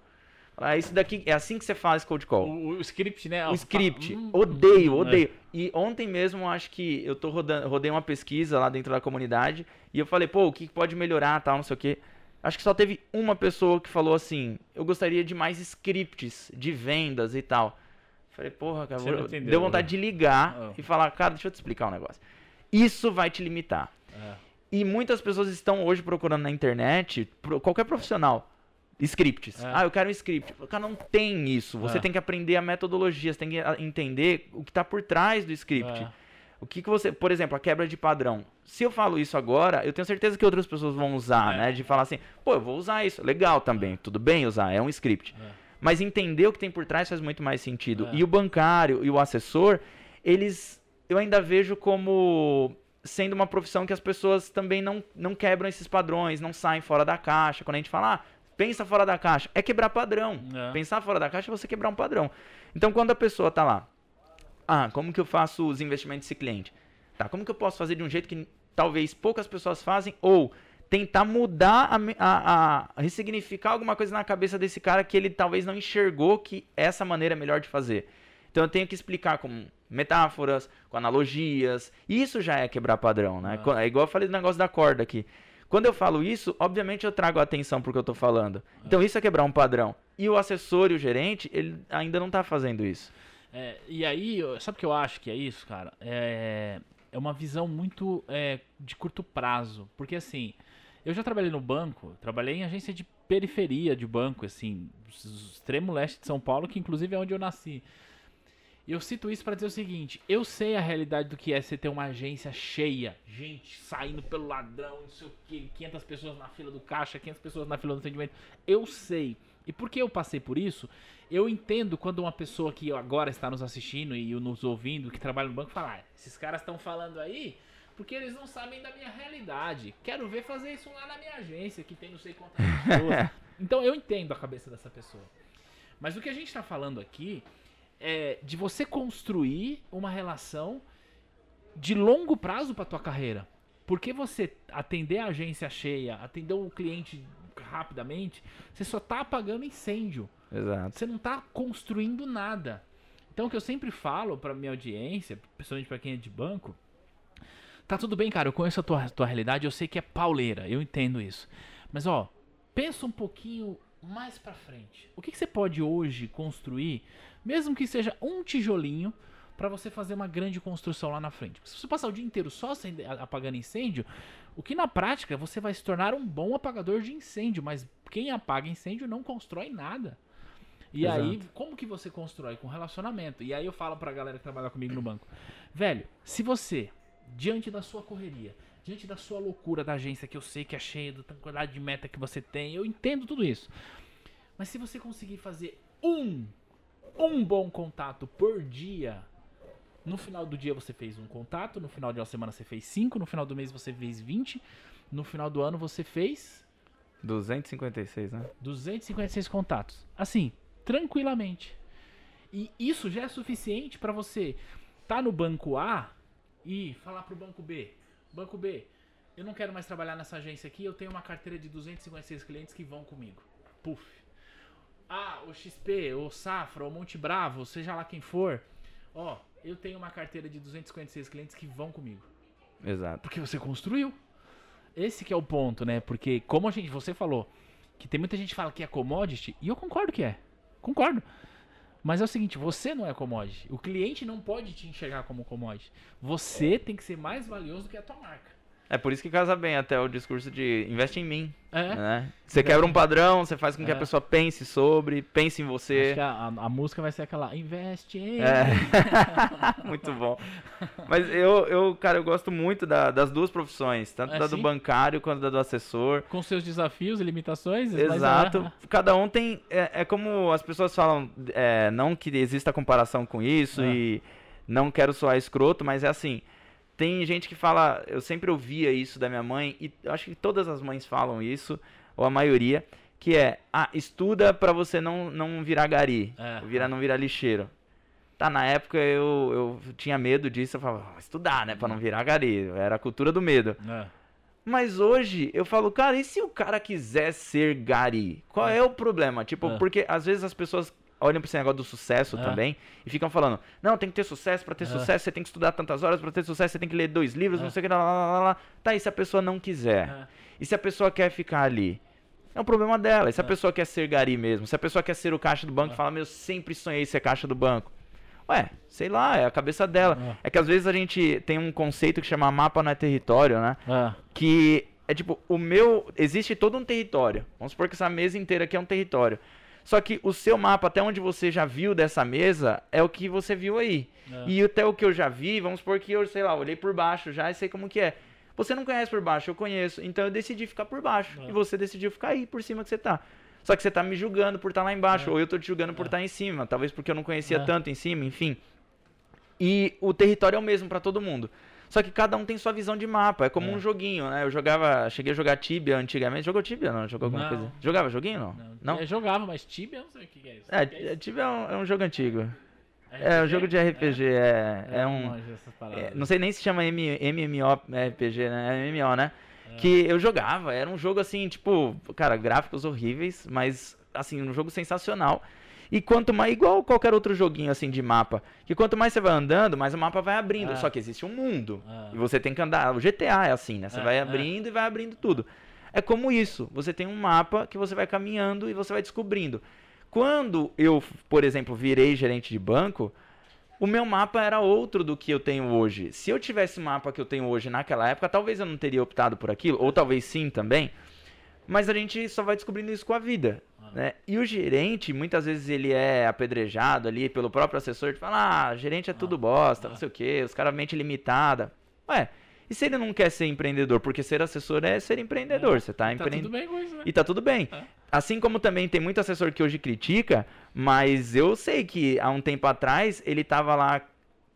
Speaker 2: Ah, isso daqui é assim que você faz cold call.
Speaker 1: O, o script, né?
Speaker 2: O script.
Speaker 1: Hum,
Speaker 2: Odeio,
Speaker 1: hum,
Speaker 2: odeio. E ontem mesmo, acho que eu tô rodando, rodei uma pesquisa lá dentro da comunidade e eu falei, pô, o que pode melhorar, tal, não sei o quê. Acho que só teve uma pessoa que falou assim, eu gostaria de mais scripts de vendas e tal. Falei, porra, cara, deu vontade de ligar
Speaker 1: Ah.
Speaker 2: e falar, cara, deixa eu te explicar um negócio. Isso vai te limitar.
Speaker 1: É.
Speaker 2: E muitas pessoas estão hoje procurando na internet, qualquer profissional, scripts.
Speaker 1: É.
Speaker 2: Ah, eu quero um script. O cara não tem isso. Você
Speaker 1: É.
Speaker 2: tem que aprender a metodologia, você tem que entender o que está por trás do script.
Speaker 1: É.
Speaker 2: O que, que você, por exemplo, a quebra de padrão. Se eu falo isso agora, eu tenho certeza que outras pessoas vão usar,
Speaker 1: É.
Speaker 2: né? De falar assim, pô, eu vou usar isso. Legal também, tudo bem usar, é um script.
Speaker 1: É.
Speaker 2: Mas entender o que tem por trás faz muito mais sentido.
Speaker 1: É.
Speaker 2: E o bancário e o assessor, eles eu ainda vejo como sendo uma profissão que as pessoas também não, não quebram esses padrões, não saem fora da caixa. Quando a gente fala, ah, pensa fora da caixa, é quebrar padrão.
Speaker 1: É.
Speaker 2: Pensar fora da caixa é você quebrar um padrão. Então, quando a pessoa tá lá, ah, como que eu faço os investimentos desse cliente? Tá, como que eu posso fazer de um jeito que talvez poucas pessoas fazem ou tentar mudar, a, a, a, ressignificar alguma coisa na cabeça desse cara que ele talvez não enxergou que essa maneira é melhor de fazer. Então eu tenho que explicar com metáforas, com analogias. Isso já é quebrar padrão, né? Ah. É igual eu falei do negócio da corda aqui. Quando eu falo isso, obviamente eu trago atenção porque eu estou falando. Então ah. isso é quebrar um padrão. E o assessor e o gerente, ele ainda não está fazendo isso.
Speaker 1: É, e aí, sabe o que eu acho que é isso, cara? É, é uma visão muito é, de curto prazo. Porque assim, eu já trabalhei no banco, trabalhei em agência de periferia de banco, assim, extremo leste de São Paulo, que inclusive é onde eu nasci. Eu cito isso para dizer o seguinte: eu sei a realidade do que é você ter uma agência cheia, gente saindo pelo ladrão, não sei o que, 500 pessoas na fila do caixa, 500 pessoas na fila do atendimento. Eu sei. E porque eu passei por isso, eu entendo quando uma pessoa que agora está nos assistindo e nos ouvindo, que trabalha no banco, fala: ah, esses caras estão falando aí porque eles não sabem da minha realidade. Quero ver fazer isso lá na minha agência, que tem não sei quantas pessoas. então eu entendo a cabeça dessa pessoa. Mas o que a gente está falando aqui é de você construir uma relação de longo prazo para tua carreira. Porque você atender a agência cheia, atender o cliente rapidamente, você só tá apagando incêndio.
Speaker 2: Exato.
Speaker 1: Você não tá construindo nada. Então o que eu sempre falo para minha audiência, principalmente para quem é de banco, tá tudo bem, cara, eu conheço a tua, tua realidade, eu sei que é pauleira, eu entendo isso. Mas ó, pensa um pouquinho mais para frente. O que, que você pode hoje construir mesmo que seja um tijolinho, para você fazer uma grande construção lá na frente. Se você passar o dia inteiro só apagando incêndio, o que na prática você vai se tornar um bom apagador de incêndio, mas quem apaga incêndio não constrói nada. E Exato. aí, como que você constrói? Com relacionamento. E aí eu falo pra galera que trabalha comigo no banco. Velho, se você, diante da sua correria, diante da sua loucura da agência, que eu sei que é cheia da quantidade de meta que você tem, eu entendo tudo isso. Mas se você conseguir fazer um um bom contato por dia. No final do dia você fez um contato, no final de uma semana você fez cinco, no final do mês você fez 20, no final do ano você fez
Speaker 2: 256, né?
Speaker 1: 256 contatos. Assim, tranquilamente. E isso já é suficiente para você tá no banco A e falar pro banco B: "Banco B, eu não quero mais trabalhar nessa agência aqui, eu tenho uma carteira de 256 clientes que vão comigo". Puf ah, o XP, o Safra, o Monte Bravo, seja lá quem for, ó, eu tenho uma carteira de 256 clientes que vão comigo.
Speaker 2: Exato.
Speaker 1: Porque você construiu. Esse que é o ponto, né? Porque como a gente, você falou, que tem muita gente que fala que é commodity, e eu concordo que é. Concordo. Mas é o seguinte, você não é commodity. O cliente não pode te enxergar como commodity. Você tem que ser mais valioso do que a tua marca.
Speaker 2: É por isso que casa bem até o discurso de investe em mim. É. Né? Você quebra um padrão, você faz com que é. a pessoa pense sobre, pense em você.
Speaker 1: A, a, música vai ser aquela investe em
Speaker 2: é. muito bom. Mas eu, eu, cara, eu gosto muito da, das duas profissões, tanto é da do bancário quanto da do assessor.
Speaker 1: Com seus desafios e limitações.
Speaker 2: Exato. É. Cada um tem. É, é, como as pessoas falam, é, não que exista comparação com isso e não quero soar escroto, mas é assim tem gente que fala, eu sempre ouvia isso da minha mãe, e acho que todas as mães falam isso, ou a maioria, que é, ah, estuda para você não, não virar gari, é, virar, não virar lixeiro. Tá, na época eu, eu tinha medo disso, eu falava, estudar, né, pra não virar gari, era a cultura do medo. É. Mas hoje eu falo, cara, e se o cara quiser ser gari? Qual é, é o problema? Tipo, é. porque às vezes as pessoas olham para esse negócio do sucesso é. também e ficam falando: não, tem que ter sucesso, para ter é. sucesso você tem que estudar tantas horas, para ter sucesso você tem que ler dois livros, é. não sei o que, lá, lá, lá, lá. Tá, e se a pessoa não quiser? E se a pessoa quer ficar ali? É um problema dela. E se a pessoa quer ser gari mesmo? Se a pessoa quer ser o caixa do banco e fala: meu, sempre sonhei ser caixa do banco. Ué, sei lá, é a cabeça dela. É. que às vezes a gente tem um conceito que chama mapa não é território, né? Que é tipo, o meu. Existe todo um território. Vamos supor que essa mesa inteira aqui é um território. Só que o seu mapa, até onde você já viu dessa mesa, é o que você viu aí. É. E até o que eu já vi, vamos supor que eu, sei lá, olhei por baixo já e sei como que é. Você não conhece por baixo, eu conheço. Então eu decidi ficar por baixo. É. E você decidiu ficar aí por cima que você tá. Só que você tá me julgando por estar tá lá embaixo, é. ou eu tô te julgando por estar é. tá em cima. Talvez porque eu não conhecia é. tanto em cima, enfim. E o território é o mesmo para todo mundo. Só que cada um tem sua visão de mapa. É como é. um joguinho, né? Eu jogava. Cheguei a jogar Tibia antigamente. Jogou Tibia? Não? Jogou alguma não. coisa? Jogava joguinho? Não. não.
Speaker 1: não? Eu jogava, mas Tibia eu não sei o que é isso.
Speaker 2: É,
Speaker 1: é
Speaker 2: Tibia é um, é um jogo antigo. É um jogo de RPG, é, é, é um. É, não sei nem se chama MMORPG, né? É MMO, né? Que eu jogava, era um jogo assim, tipo, cara, gráficos horríveis, mas assim, um jogo sensacional. E quanto mais, igual qualquer outro joguinho assim de mapa, que quanto mais você vai andando, mais o mapa vai abrindo.
Speaker 1: É.
Speaker 2: Só que existe um mundo.
Speaker 1: É.
Speaker 2: E você tem que andar. O GTA é assim, né? Você
Speaker 1: É,
Speaker 2: vai
Speaker 1: é.
Speaker 2: abrindo e vai abrindo tudo. É como isso. Você tem um mapa que você vai caminhando e você vai descobrindo. Quando eu, por exemplo, virei gerente de banco, o meu mapa era outro do que eu tenho hoje. Se eu tivesse o mapa que eu tenho hoje naquela época, talvez eu não teria optado por aquilo, ou talvez sim também. Mas a gente só vai descobrindo isso com a vida. Né? E o gerente, muitas vezes ele é apedrejado ali pelo próprio assessor, de falar, ah, gerente é tudo bosta, não sei o quê, os caras mente limitada. Ué, e se ele não quer ser empreendedor? Porque ser assessor é ser empreendedor, você tá
Speaker 1: Tá
Speaker 2: empreendendo.
Speaker 1: tudo bem com isso, né?
Speaker 2: E tá tudo bem.
Speaker 1: É.
Speaker 2: Assim como também tem muito assessor que hoje critica, mas eu sei que há um tempo atrás ele tava lá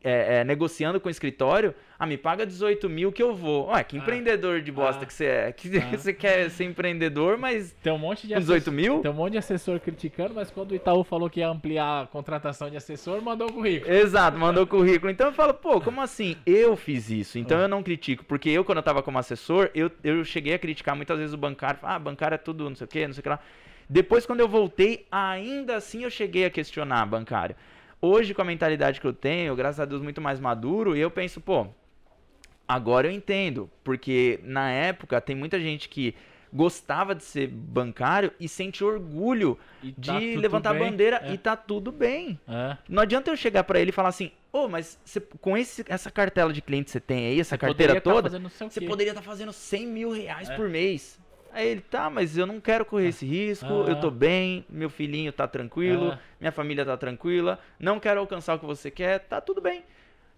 Speaker 2: é, é, negociando com o escritório, ah, me paga 18 mil que eu vou. Ué, que
Speaker 1: Ah.
Speaker 2: empreendedor de bosta
Speaker 1: Ah.
Speaker 2: que você é? Que
Speaker 1: Ah.
Speaker 2: você quer ser empreendedor, mas
Speaker 1: Tem um monte de
Speaker 2: com 18 mil?
Speaker 1: Tem um monte de assessor criticando, mas quando o Itaú falou que ia ampliar a contratação de assessor, mandou o currículo.
Speaker 2: Exato, mandou o currículo. Então eu falo, pô, como assim? Eu fiz isso.
Speaker 1: Ah.
Speaker 2: Então eu não critico. Porque eu, quando eu tava como assessor, eu, eu cheguei a criticar muitas vezes o bancário. Ah, bancário é tudo, não sei o que, não sei o que lá. Depois, quando eu voltei, ainda assim eu cheguei a questionar bancário. Hoje, com a mentalidade que eu tenho, graças a Deus, muito mais maduro, e eu penso, pô, agora eu entendo. Porque na época tem muita gente que gostava de ser bancário e sente orgulho
Speaker 1: E
Speaker 2: de
Speaker 1: tá tudo
Speaker 2: levantar
Speaker 1: bem,
Speaker 2: a bandeira
Speaker 1: é.
Speaker 2: e tá tudo bem.
Speaker 1: É.
Speaker 2: Não adianta eu chegar pra ele e falar assim, ô, mas você- com esse, essa cartela de cliente que você tem aí, essa
Speaker 1: Você
Speaker 2: carteira
Speaker 1: tá
Speaker 2: toda,
Speaker 1: o
Speaker 2: você
Speaker 1: quê.
Speaker 2: poderia estar fazendo 100 mil reais
Speaker 1: É.
Speaker 2: por mês. Aí ele, tá, mas eu não quero correr esse risco,
Speaker 1: Ah.
Speaker 2: eu tô bem, meu filhinho tá tranquilo,
Speaker 1: Ah.
Speaker 2: minha família tá tranquila, não quero alcançar o que você quer, tá tudo bem.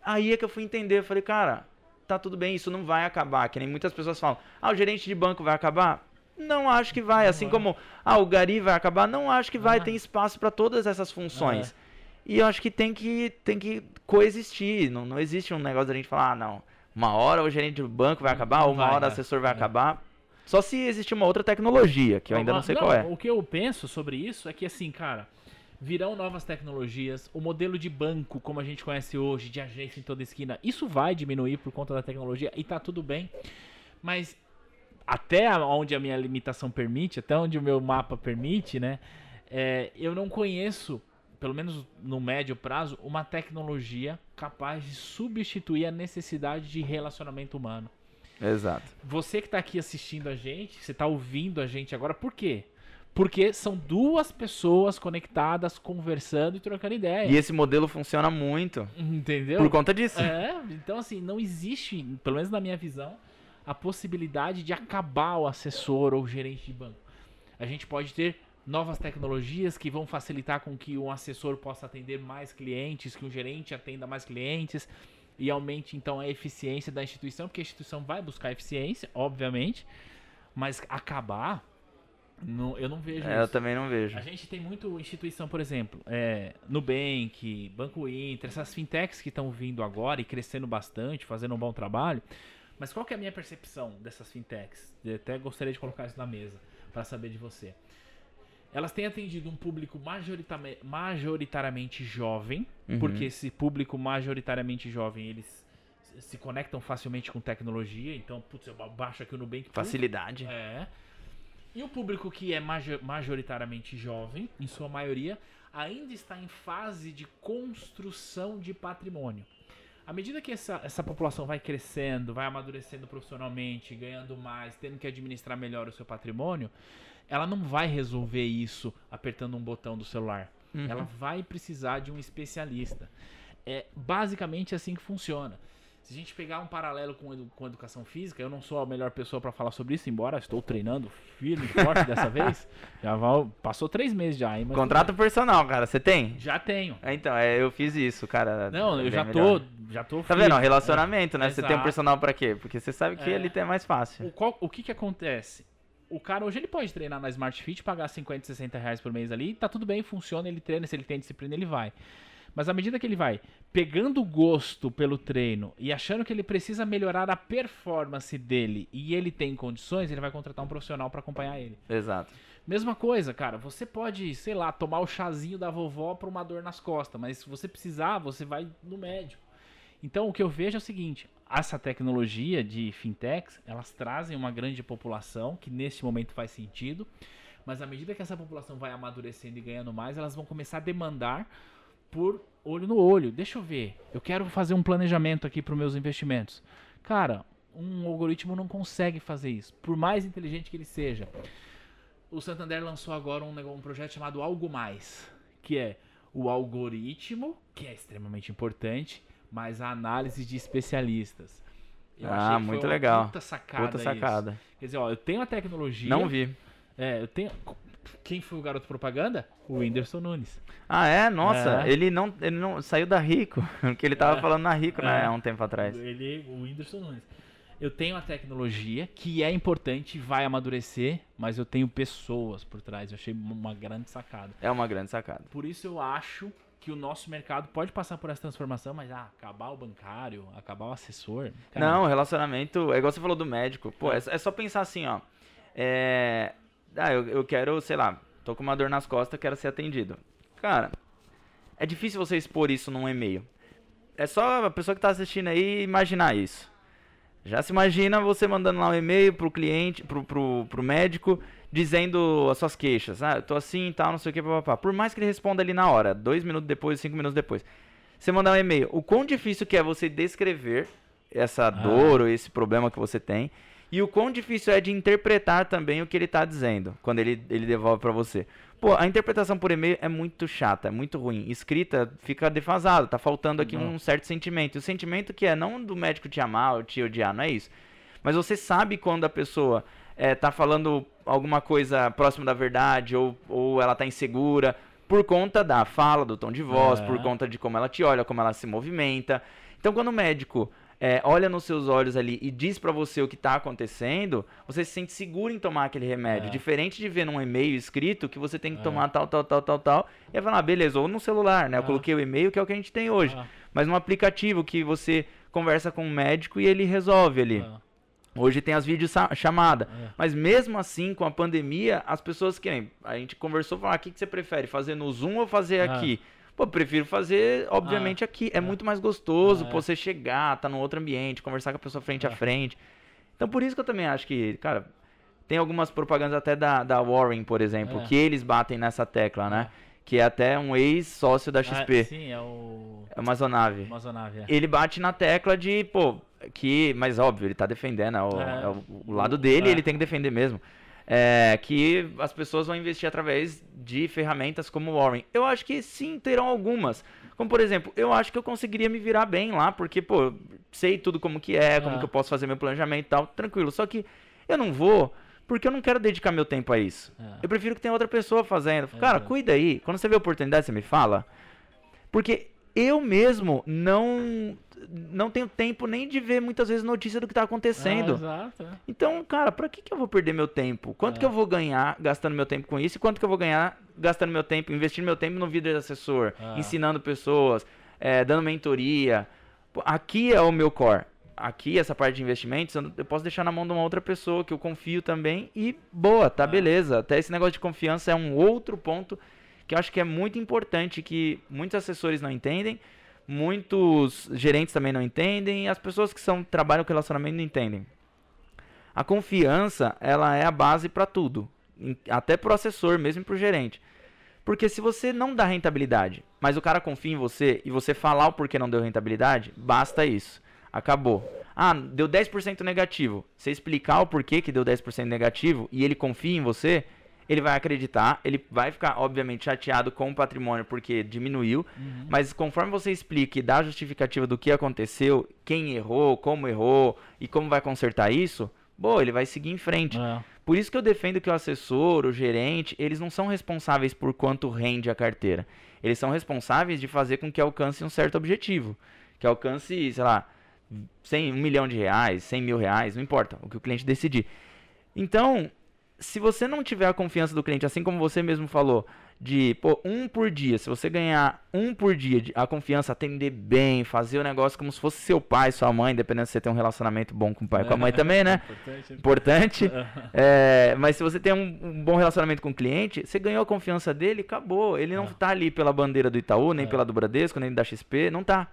Speaker 2: Aí é que eu fui entender, eu falei, cara, tá tudo bem, isso não vai acabar, que nem muitas pessoas falam, ah, o gerente de banco vai acabar? Não acho que vai, assim como, ah, o Gari vai acabar? Não acho que vai,
Speaker 1: Ah.
Speaker 2: tem espaço pra todas essas funções.
Speaker 1: Ah.
Speaker 2: E eu acho que tem que, tem que coexistir. Não, não existe um negócio da gente falar, ah, não, uma hora o gerente do banco vai acabar,
Speaker 1: Não
Speaker 2: ou uma
Speaker 1: vai,
Speaker 2: hora o
Speaker 1: né?
Speaker 2: assessor vai
Speaker 1: É.
Speaker 2: acabar. Só se existir uma outra tecnologia, que eu ainda não sei qual é.
Speaker 1: O que eu penso sobre isso é que, assim, cara, virão novas tecnologias, o modelo de banco, como a gente conhece hoje, de agência em toda esquina, isso vai diminuir por conta da tecnologia e tá tudo bem. Mas até onde a minha limitação permite, até onde o meu mapa permite, né? é, eu não conheço, pelo menos no médio prazo, uma tecnologia capaz de substituir a necessidade de relacionamento humano.
Speaker 2: Exato.
Speaker 1: Você que tá aqui assistindo a gente, você tá ouvindo a gente agora, por quê? Porque são duas pessoas conectadas, conversando e trocando ideia.
Speaker 2: E esse modelo funciona muito
Speaker 1: Entendeu?
Speaker 2: por conta disso.
Speaker 1: É, então assim, não existe, pelo menos na minha visão, a possibilidade de acabar o assessor ou o gerente de banco. A gente pode ter novas tecnologias que vão facilitar com que um assessor possa atender mais clientes, que um gerente atenda mais clientes e aumente então a eficiência da instituição, porque a instituição vai buscar eficiência, obviamente, mas acabar, não- eu não vejo
Speaker 2: É, eu
Speaker 1: isso.
Speaker 2: também não vejo.
Speaker 1: A gente tem muito instituição, por exemplo, é, Nubank, Banco Inter, essas fintechs que estão vindo agora e crescendo bastante, fazendo um bom trabalho. Mas qual que é a minha percepção dessas fintechs? Eu até gostaria de colocar isso na mesa para saber de você. Elas têm atendido um público majoritariamente jovem,
Speaker 2: Uhum.
Speaker 1: porque esse público majoritariamente jovem, eles se conectam facilmente com tecnologia, então, putz, eu baixo aqui o Nubank,
Speaker 2: Facilidade.
Speaker 1: é. E o público que é majo- majoritariamente jovem, em sua maioria, ainda está em fase de construção de patrimônio. À medida que essa, essa população vai crescendo, vai amadurecendo profissionalmente, ganhando mais, tendo que administrar melhor o seu patrimônio, ela não vai resolver isso apertando um botão do celular.
Speaker 2: Uhum.
Speaker 1: Ela vai precisar de um especialista. É basicamente assim que funciona. Se a gente pegar um paralelo com, edu- com educação física, eu não sou a melhor pessoa para falar sobre isso, embora estou treinando firme e forte dessa vez. Já passou três meses já, hein?
Speaker 2: Contrato personal, cara, você tem?
Speaker 1: Já tenho.
Speaker 2: É, então, é, eu fiz isso, cara.
Speaker 1: Não,
Speaker 2: é
Speaker 1: eu já
Speaker 2: melhor.
Speaker 1: tô, já tô
Speaker 2: Tá
Speaker 1: firme.
Speaker 2: vendo? Relacionamento, né? Você tem um
Speaker 1: Exato.
Speaker 2: personal pra quê? Porque você sabe que
Speaker 1: É.
Speaker 2: ele é mais fácil.
Speaker 1: O, qual- o que que acontece? O cara hoje ele pode treinar na Smart Fit, pagar 50, 60 reais por mês ali, tá tudo bem, funciona, ele treina, se ele tem disciplina, ele vai. Mas à medida que ele vai pegando gosto pelo treino e achando que ele precisa melhorar a performance dele e ele tem condições, ele vai contratar um profissional para acompanhar ele.
Speaker 2: Exato.
Speaker 1: Mesma coisa, cara, você pode, sei lá, tomar o chazinho da vovó pra uma dor nas costas, mas se você precisar, você vai no médico. Então o que eu vejo é o seguinte: essa tecnologia de fintechs, elas trazem uma grande população, que neste momento faz sentido, mas à medida que essa população vai amadurecendo e ganhando mais, elas vão começar a demandar por olho no olho. Deixa eu ver, eu quero fazer um planejamento aqui para os meus investimentos. Cara, um algoritmo não consegue fazer isso, por mais inteligente que ele seja. O Santander lançou agora um, um projeto chamado Algo Mais, que é o algoritmo, que é extremamente importante, mas a análise de especialistas.
Speaker 2: Eu ah, muito legal.
Speaker 1: Puta sacada.
Speaker 2: Puta sacada.
Speaker 1: Isso. Quer dizer, ó, eu tenho a tecnologia.
Speaker 2: Não vi.
Speaker 1: É, eu tenho. Quem foi o garoto propaganda? O Whindersson Nunes.
Speaker 2: Ah, é? Nossa, é. Ele, não, ele não saiu da Rico, que ele tava é. falando na Rico, né, é. há um tempo atrás.
Speaker 1: Ele, o Whindersson Nunes. Eu tenho a tecnologia, que é importante, vai amadurecer, mas eu tenho pessoas por trás. Eu achei uma grande sacada.
Speaker 2: É uma grande sacada.
Speaker 1: Por isso eu acho que o nosso mercado pode passar por essa transformação, mas ah, acabar o bancário, acabar o assessor.
Speaker 2: Cara. Não, relacionamento, é igual você falou do médico. Pô, é, é só pensar assim, ó. É. Ah, eu, eu quero, sei lá, tô com uma dor nas costas, quero ser atendido. Cara, é difícil você expor isso num e-mail. É só a pessoa que tá assistindo aí imaginar isso. Já se imagina você mandando lá um e-mail pro cliente, pro, pro, pro médico, dizendo as suas queixas. Ah, eu tô assim e tal, não sei o que, papapá. Por mais que ele responda ali na hora, dois minutos depois, cinco minutos depois. Você mandar um e-mail. O quão difícil que é você descrever essa ah. dor ou esse problema que você tem. E o quão difícil é de interpretar também o que ele está dizendo quando ele, ele devolve para você. Pô, a interpretação por e-mail é muito chata, é muito ruim. Escrita fica defasado, tá faltando aqui não. um certo sentimento. E o sentimento que é não do médico te amar ou te odiar, não é isso. Mas você sabe quando a pessoa é, tá falando alguma coisa próximo da verdade ou, ou ela tá insegura por conta da fala, do tom de voz, é. por conta de como ela te olha, como ela se movimenta. Então, quando o médico é, olha nos seus olhos ali e diz para você o que tá acontecendo, você se sente seguro em tomar aquele remédio. É. Diferente de ver num e-mail escrito que você tem que é. tomar tal, tal, tal, tal, tal. E falar, ah, beleza, ou no celular, né? Eu é. coloquei o e-mail, que é o que a gente tem hoje. É. Mas um aplicativo que você conversa com o um médico e ele resolve ali. Hoje tem as vídeos chamada. É. Mas mesmo assim, com a pandemia, as pessoas querem. A gente conversou, falou: ah, o que, que você prefere? Fazer no Zoom ou fazer é. aqui? Pô, prefiro fazer, obviamente, ah, aqui. É, é, muito mais gostoso ah, você chegar, tá num outro ambiente, conversar com a pessoa frente a frente. Então, por isso que eu também acho que, cara, tem algumas propagandas até da, da Warren, por exemplo, que eles batem nessa tecla, né? Que é até um ex-sócio da XP.
Speaker 1: Ah, sim, é o.
Speaker 2: É o Amazonave.
Speaker 1: Amazonave, é.
Speaker 2: Ele bate na tecla de, pô, que. Mas óbvio, ele tá defendendo, é o, é, é o, lado dele, ele tem que defender mesmo é, que as pessoas vão investir através de ferramentas como o Warren. Eu acho que sim, terão algumas. Como, por exemplo, eu acho que eu conseguiria me virar bem lá, porque, pô, sei tudo como que é, como que eu posso fazer meu planejamento e tal, tranquilo. Só que eu não vou porque eu não quero dedicar meu tempo a isso. Ah. Eu prefiro que tenha outra pessoa fazendo. Cara, é. cuida aí. Quando você vê a oportunidade, você me fala. Porque eu mesmo não não tenho tempo nem de ver muitas vezes notícia do que está acontecendo.
Speaker 1: Ah, exato. É.
Speaker 2: Então, cara, para que, que eu vou perder meu tempo? Quanto é. que eu vou ganhar gastando meu tempo com isso? E quanto que eu vou ganhar gastando meu tempo, investindo meu tempo no vídeo de assessor, é. ensinando pessoas, é, dando mentoria? Aqui é o meu core. Aqui, essa parte de investimentos, eu posso deixar na mão de uma outra pessoa que eu confio também e boa, tá é. beleza. Até esse negócio de confiança é um outro ponto que eu acho que é muito importante, que muitos assessores não entendem, muitos gerentes também não entendem, e as pessoas que são, trabalham com relacionamento não entendem. A confiança, ela é a base para tudo, até para o assessor, mesmo para o gerente. Porque se você não dá rentabilidade, mas o cara confia em você e você falar o porquê não deu rentabilidade, basta isso. Acabou. Ah, deu 10% negativo. Você explicar o porquê que deu 10% negativo e ele confia em você, ele vai acreditar, ele vai ficar, obviamente, chateado com o patrimônio porque diminuiu, uhum. mas conforme você explique, dá a justificativa do que aconteceu, quem errou, como errou e como vai consertar isso, boa, ele vai seguir em frente. É. Por isso que eu defendo que o assessor, o gerente, eles não são responsáveis por quanto rende a carteira. Eles são responsáveis de fazer com que alcance um certo objetivo. Que alcance, sei lá, 100, um milhão de reais, 100 mil reais, não importa, o que o cliente decidir. Então, se você não tiver a confiança do cliente, assim como você mesmo falou, de pô, um por dia, se você ganhar um por dia, a confiança, atender bem, fazer o negócio como se fosse seu pai, sua mãe, dependendo se você tem um relacionamento bom com o pai, com a mãe também, né? Importante. Importante. é, mas se você tem um, um, bom relacionamento com o cliente, você ganhou a confiança dele, acabou. Ele não é. tá ali pela bandeira do Itaú, nem é. pela do Bradesco, nem da XP, não tá.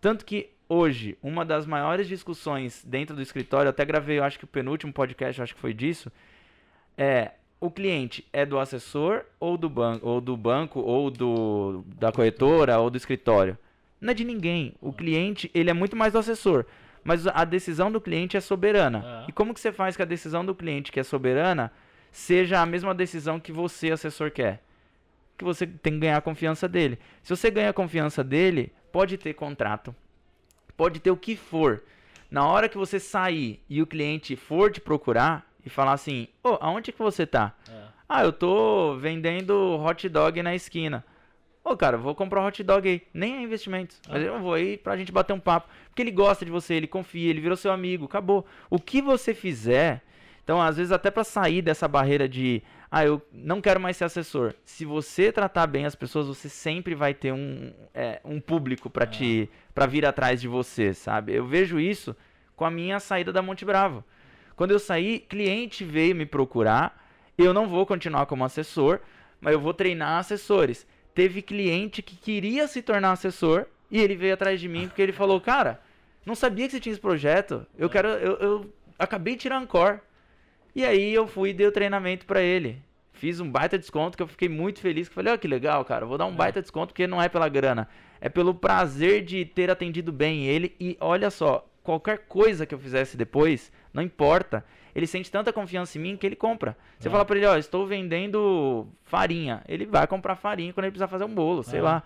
Speaker 2: Tanto que hoje, uma das maiores discussões dentro do escritório, até gravei, eu acho que o penúltimo podcast, acho que foi disso, é o cliente é do assessor ou do banco, ou do banco, ou do da corretora, ou do escritório. Não é de ninguém. O cliente, ele é muito mais do assessor. Mas a decisão do cliente é soberana.
Speaker 1: É.
Speaker 2: E como que você faz que a decisão do cliente, que é soberana, seja a mesma decisão que você, assessor, quer? Que você tem que ganhar a confiança dele. Se você ganha a confiança dele, pode ter contrato, pode ter o que for. Na hora que você sair e o cliente for te procurar e falar assim, ô, aonde que você tá?
Speaker 1: É.
Speaker 2: Ah, eu tô vendendo hot dog na esquina. Ô, cara, eu vou comprar um hot dog aí. Nem é investimento. Mas eu vou aí pra gente bater um papo. Porque ele gosta de você, ele confia, ele virou seu amigo. Acabou. O que você fizer. Então, às vezes, até pra sair dessa barreira de. Ah, eu não quero mais ser assessor. Se você tratar bem as pessoas, você sempre vai ter um, é, um público pra te. para vir atrás de você, sabe? Eu vejo isso com a minha saída da Monte Bravo. Quando eu saí, cliente veio me procurar. Eu não vou continuar como assessor, mas eu vou treinar assessores. Teve cliente que queria se tornar assessor e ele veio atrás de mim porque ele falou: Cara, não sabia que você tinha esse projeto. Eu quero. Eu, eu acabei de tirar Ancor. E aí eu fui e dei o treinamento pra ele. Fiz um baita desconto que eu fiquei muito feliz. Que falei, ó, que legal, cara. Vou dar um baita desconto porque não é pela grana. É pelo prazer de ter atendido bem ele. E olha só, qualquer coisa que eu fizesse depois, não importa. Ele sente tanta confiança em mim que ele compra. Você
Speaker 1: É.
Speaker 2: fala pra ele, ó, estou vendendo farinha. Ele vai comprar farinha quando ele precisar fazer um bolo, sei
Speaker 1: É.
Speaker 2: lá.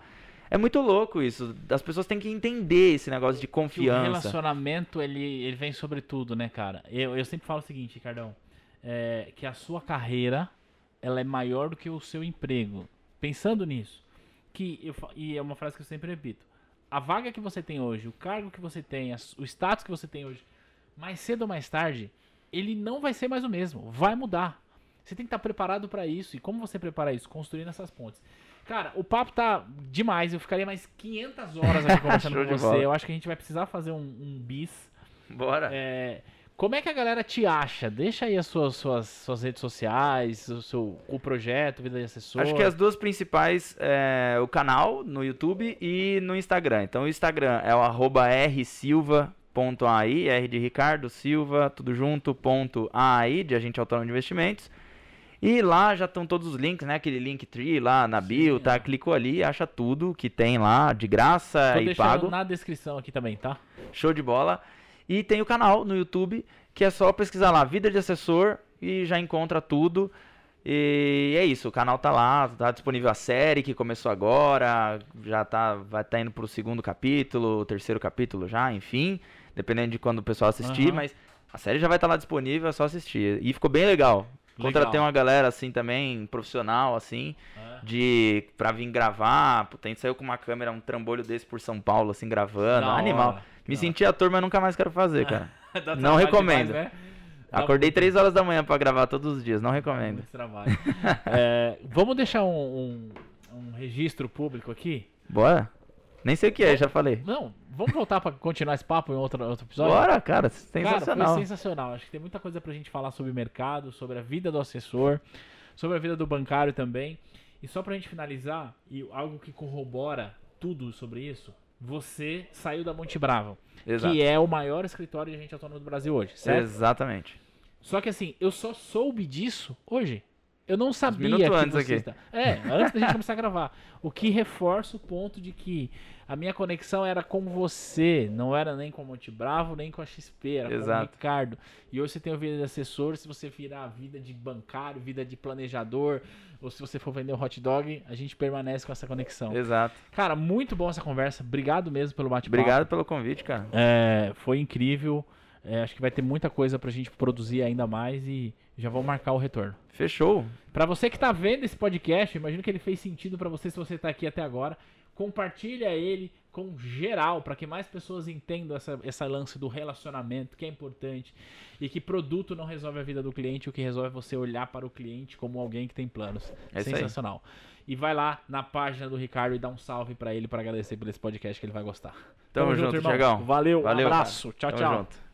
Speaker 2: É muito louco isso. As pessoas têm que entender esse negócio de
Speaker 1: Que o
Speaker 2: confiança.
Speaker 1: relacionamento, ele, ele vem sobre tudo, né, cara? Eu, eu sempre falo o seguinte, Ricardão. É, que a sua carreira, ela é maior do que o seu emprego. Pensando nisso. Que eu, e é uma frase que eu sempre repito. A vaga que você tem hoje, o cargo que você tem, o status que você tem hoje, mais cedo ou mais tarde, ele não vai ser mais o mesmo. Vai mudar. Você tem que estar preparado para isso. E como você prepara isso? Construindo essas pontes. Cara, o papo tá demais. Eu ficaria mais 500 horas aqui conversando com você. Eu acho que a gente vai precisar fazer um, um bis.
Speaker 2: Bora.
Speaker 1: É, como é que a galera te acha? Deixa aí as suas, suas, suas redes sociais, o seu o projeto, Vida de Assessor.
Speaker 2: Acho que as duas principais é o canal no YouTube e no Instagram. Então o Instagram é o arroba rsilva.ai, R de Ricardo, Silva, tudo junto, ponto AI, de Agente Autônomo de Investimentos. E lá já estão todos os links, né? Aquele Linktree lá na bio,
Speaker 1: Sim,
Speaker 2: tá?
Speaker 1: é.
Speaker 2: Clicou ali, acha tudo que tem lá, de graça
Speaker 1: Tô
Speaker 2: e pago.
Speaker 1: na descrição aqui também, tá?
Speaker 2: Show de bola. E tem o canal no YouTube, que é só pesquisar lá, Vida de Assessor, e já encontra tudo. E é isso, o canal tá lá, tá disponível a série que começou agora, já tá, vai estar indo pro segundo capítulo, terceiro capítulo já, enfim, dependendo de quando o pessoal assistir,
Speaker 1: Aham.
Speaker 2: mas a série já vai estar lá disponível, é só assistir. E ficou bem legal. Contratei
Speaker 1: Legal.
Speaker 2: uma galera assim também, profissional assim,
Speaker 1: É.
Speaker 2: de pra vir gravar, gente saiu com uma câmera, um trambolho desse por São Paulo assim gravando, animal. Me
Speaker 1: da
Speaker 2: senti ator, mas nunca mais quero fazer, cara. Não recomendo.
Speaker 1: demais, né?
Speaker 2: Acordei 3 horas da manhã pra gravar todos os dias, não recomendo.
Speaker 1: muito trabalho. É, vamos deixar um, um, um registro público aqui?
Speaker 2: Bora? Nem sei o que é, já falei.
Speaker 1: Não, vamos voltar pra continuar esse papo em outro, outro episódio?
Speaker 2: Bora, cara,
Speaker 1: Cara,
Speaker 2: sensacional.
Speaker 1: foi sensacional. Acho que tem muita coisa pra gente falar sobre mercado, sobre a vida do assessor, sobre a vida do bancário também. E só pra gente finalizar, e algo que corrobora tudo sobre isso, você saiu da Monte Bravo,
Speaker 2: Exato.
Speaker 1: que é o maior escritório de agente autônomo do Brasil hoje, certo?
Speaker 2: Exatamente.
Speaker 1: Só que assim, eu só soube disso hoje. Eu não sabia
Speaker 2: minutos
Speaker 1: que
Speaker 2: antes aqui.
Speaker 1: está... É, antes da gente começar a gravar. O que reforça o ponto de que a minha conexão era com você, não era nem com o Monte Bravo, nem com a XP, era com o
Speaker 2: Exato.
Speaker 1: Ricardo. E hoje você tem a vida de assessor, se você virar a vida de bancário, vida de planejador, ou se você for vender um hot dog, a gente permanece com essa conexão.
Speaker 2: Exato.
Speaker 1: Cara, muito bom essa conversa. Obrigado mesmo pelo bate-papo.
Speaker 2: Obrigado pelo convite, cara.
Speaker 1: É, foi incrível. É, acho que vai ter muita coisa pra gente produzir ainda mais e já vou marcar o retorno.
Speaker 2: Fechou.
Speaker 1: Pra você que tá vendo esse podcast, imagino que ele fez sentido pra você se você tá aqui até agora. Compartilha ele com geral, pra que mais pessoas entendam essa, essa lance do relacionamento, que é importante, e que produto não resolve a vida do cliente, o que resolve é você olhar para o cliente como alguém que tem planos.
Speaker 2: É.
Speaker 1: Sensacional. E vai lá na página do Ricardo e dá um salve pra ele pra agradecer por esse podcast que ele vai gostar.
Speaker 2: Tamo junto,
Speaker 1: irmão.
Speaker 2: Thiagão.
Speaker 1: Valeu,
Speaker 2: Valeu,
Speaker 1: um abraço.
Speaker 2: cara.
Speaker 1: Tchau,
Speaker 2: Tamo
Speaker 1: tchau.
Speaker 2: junto.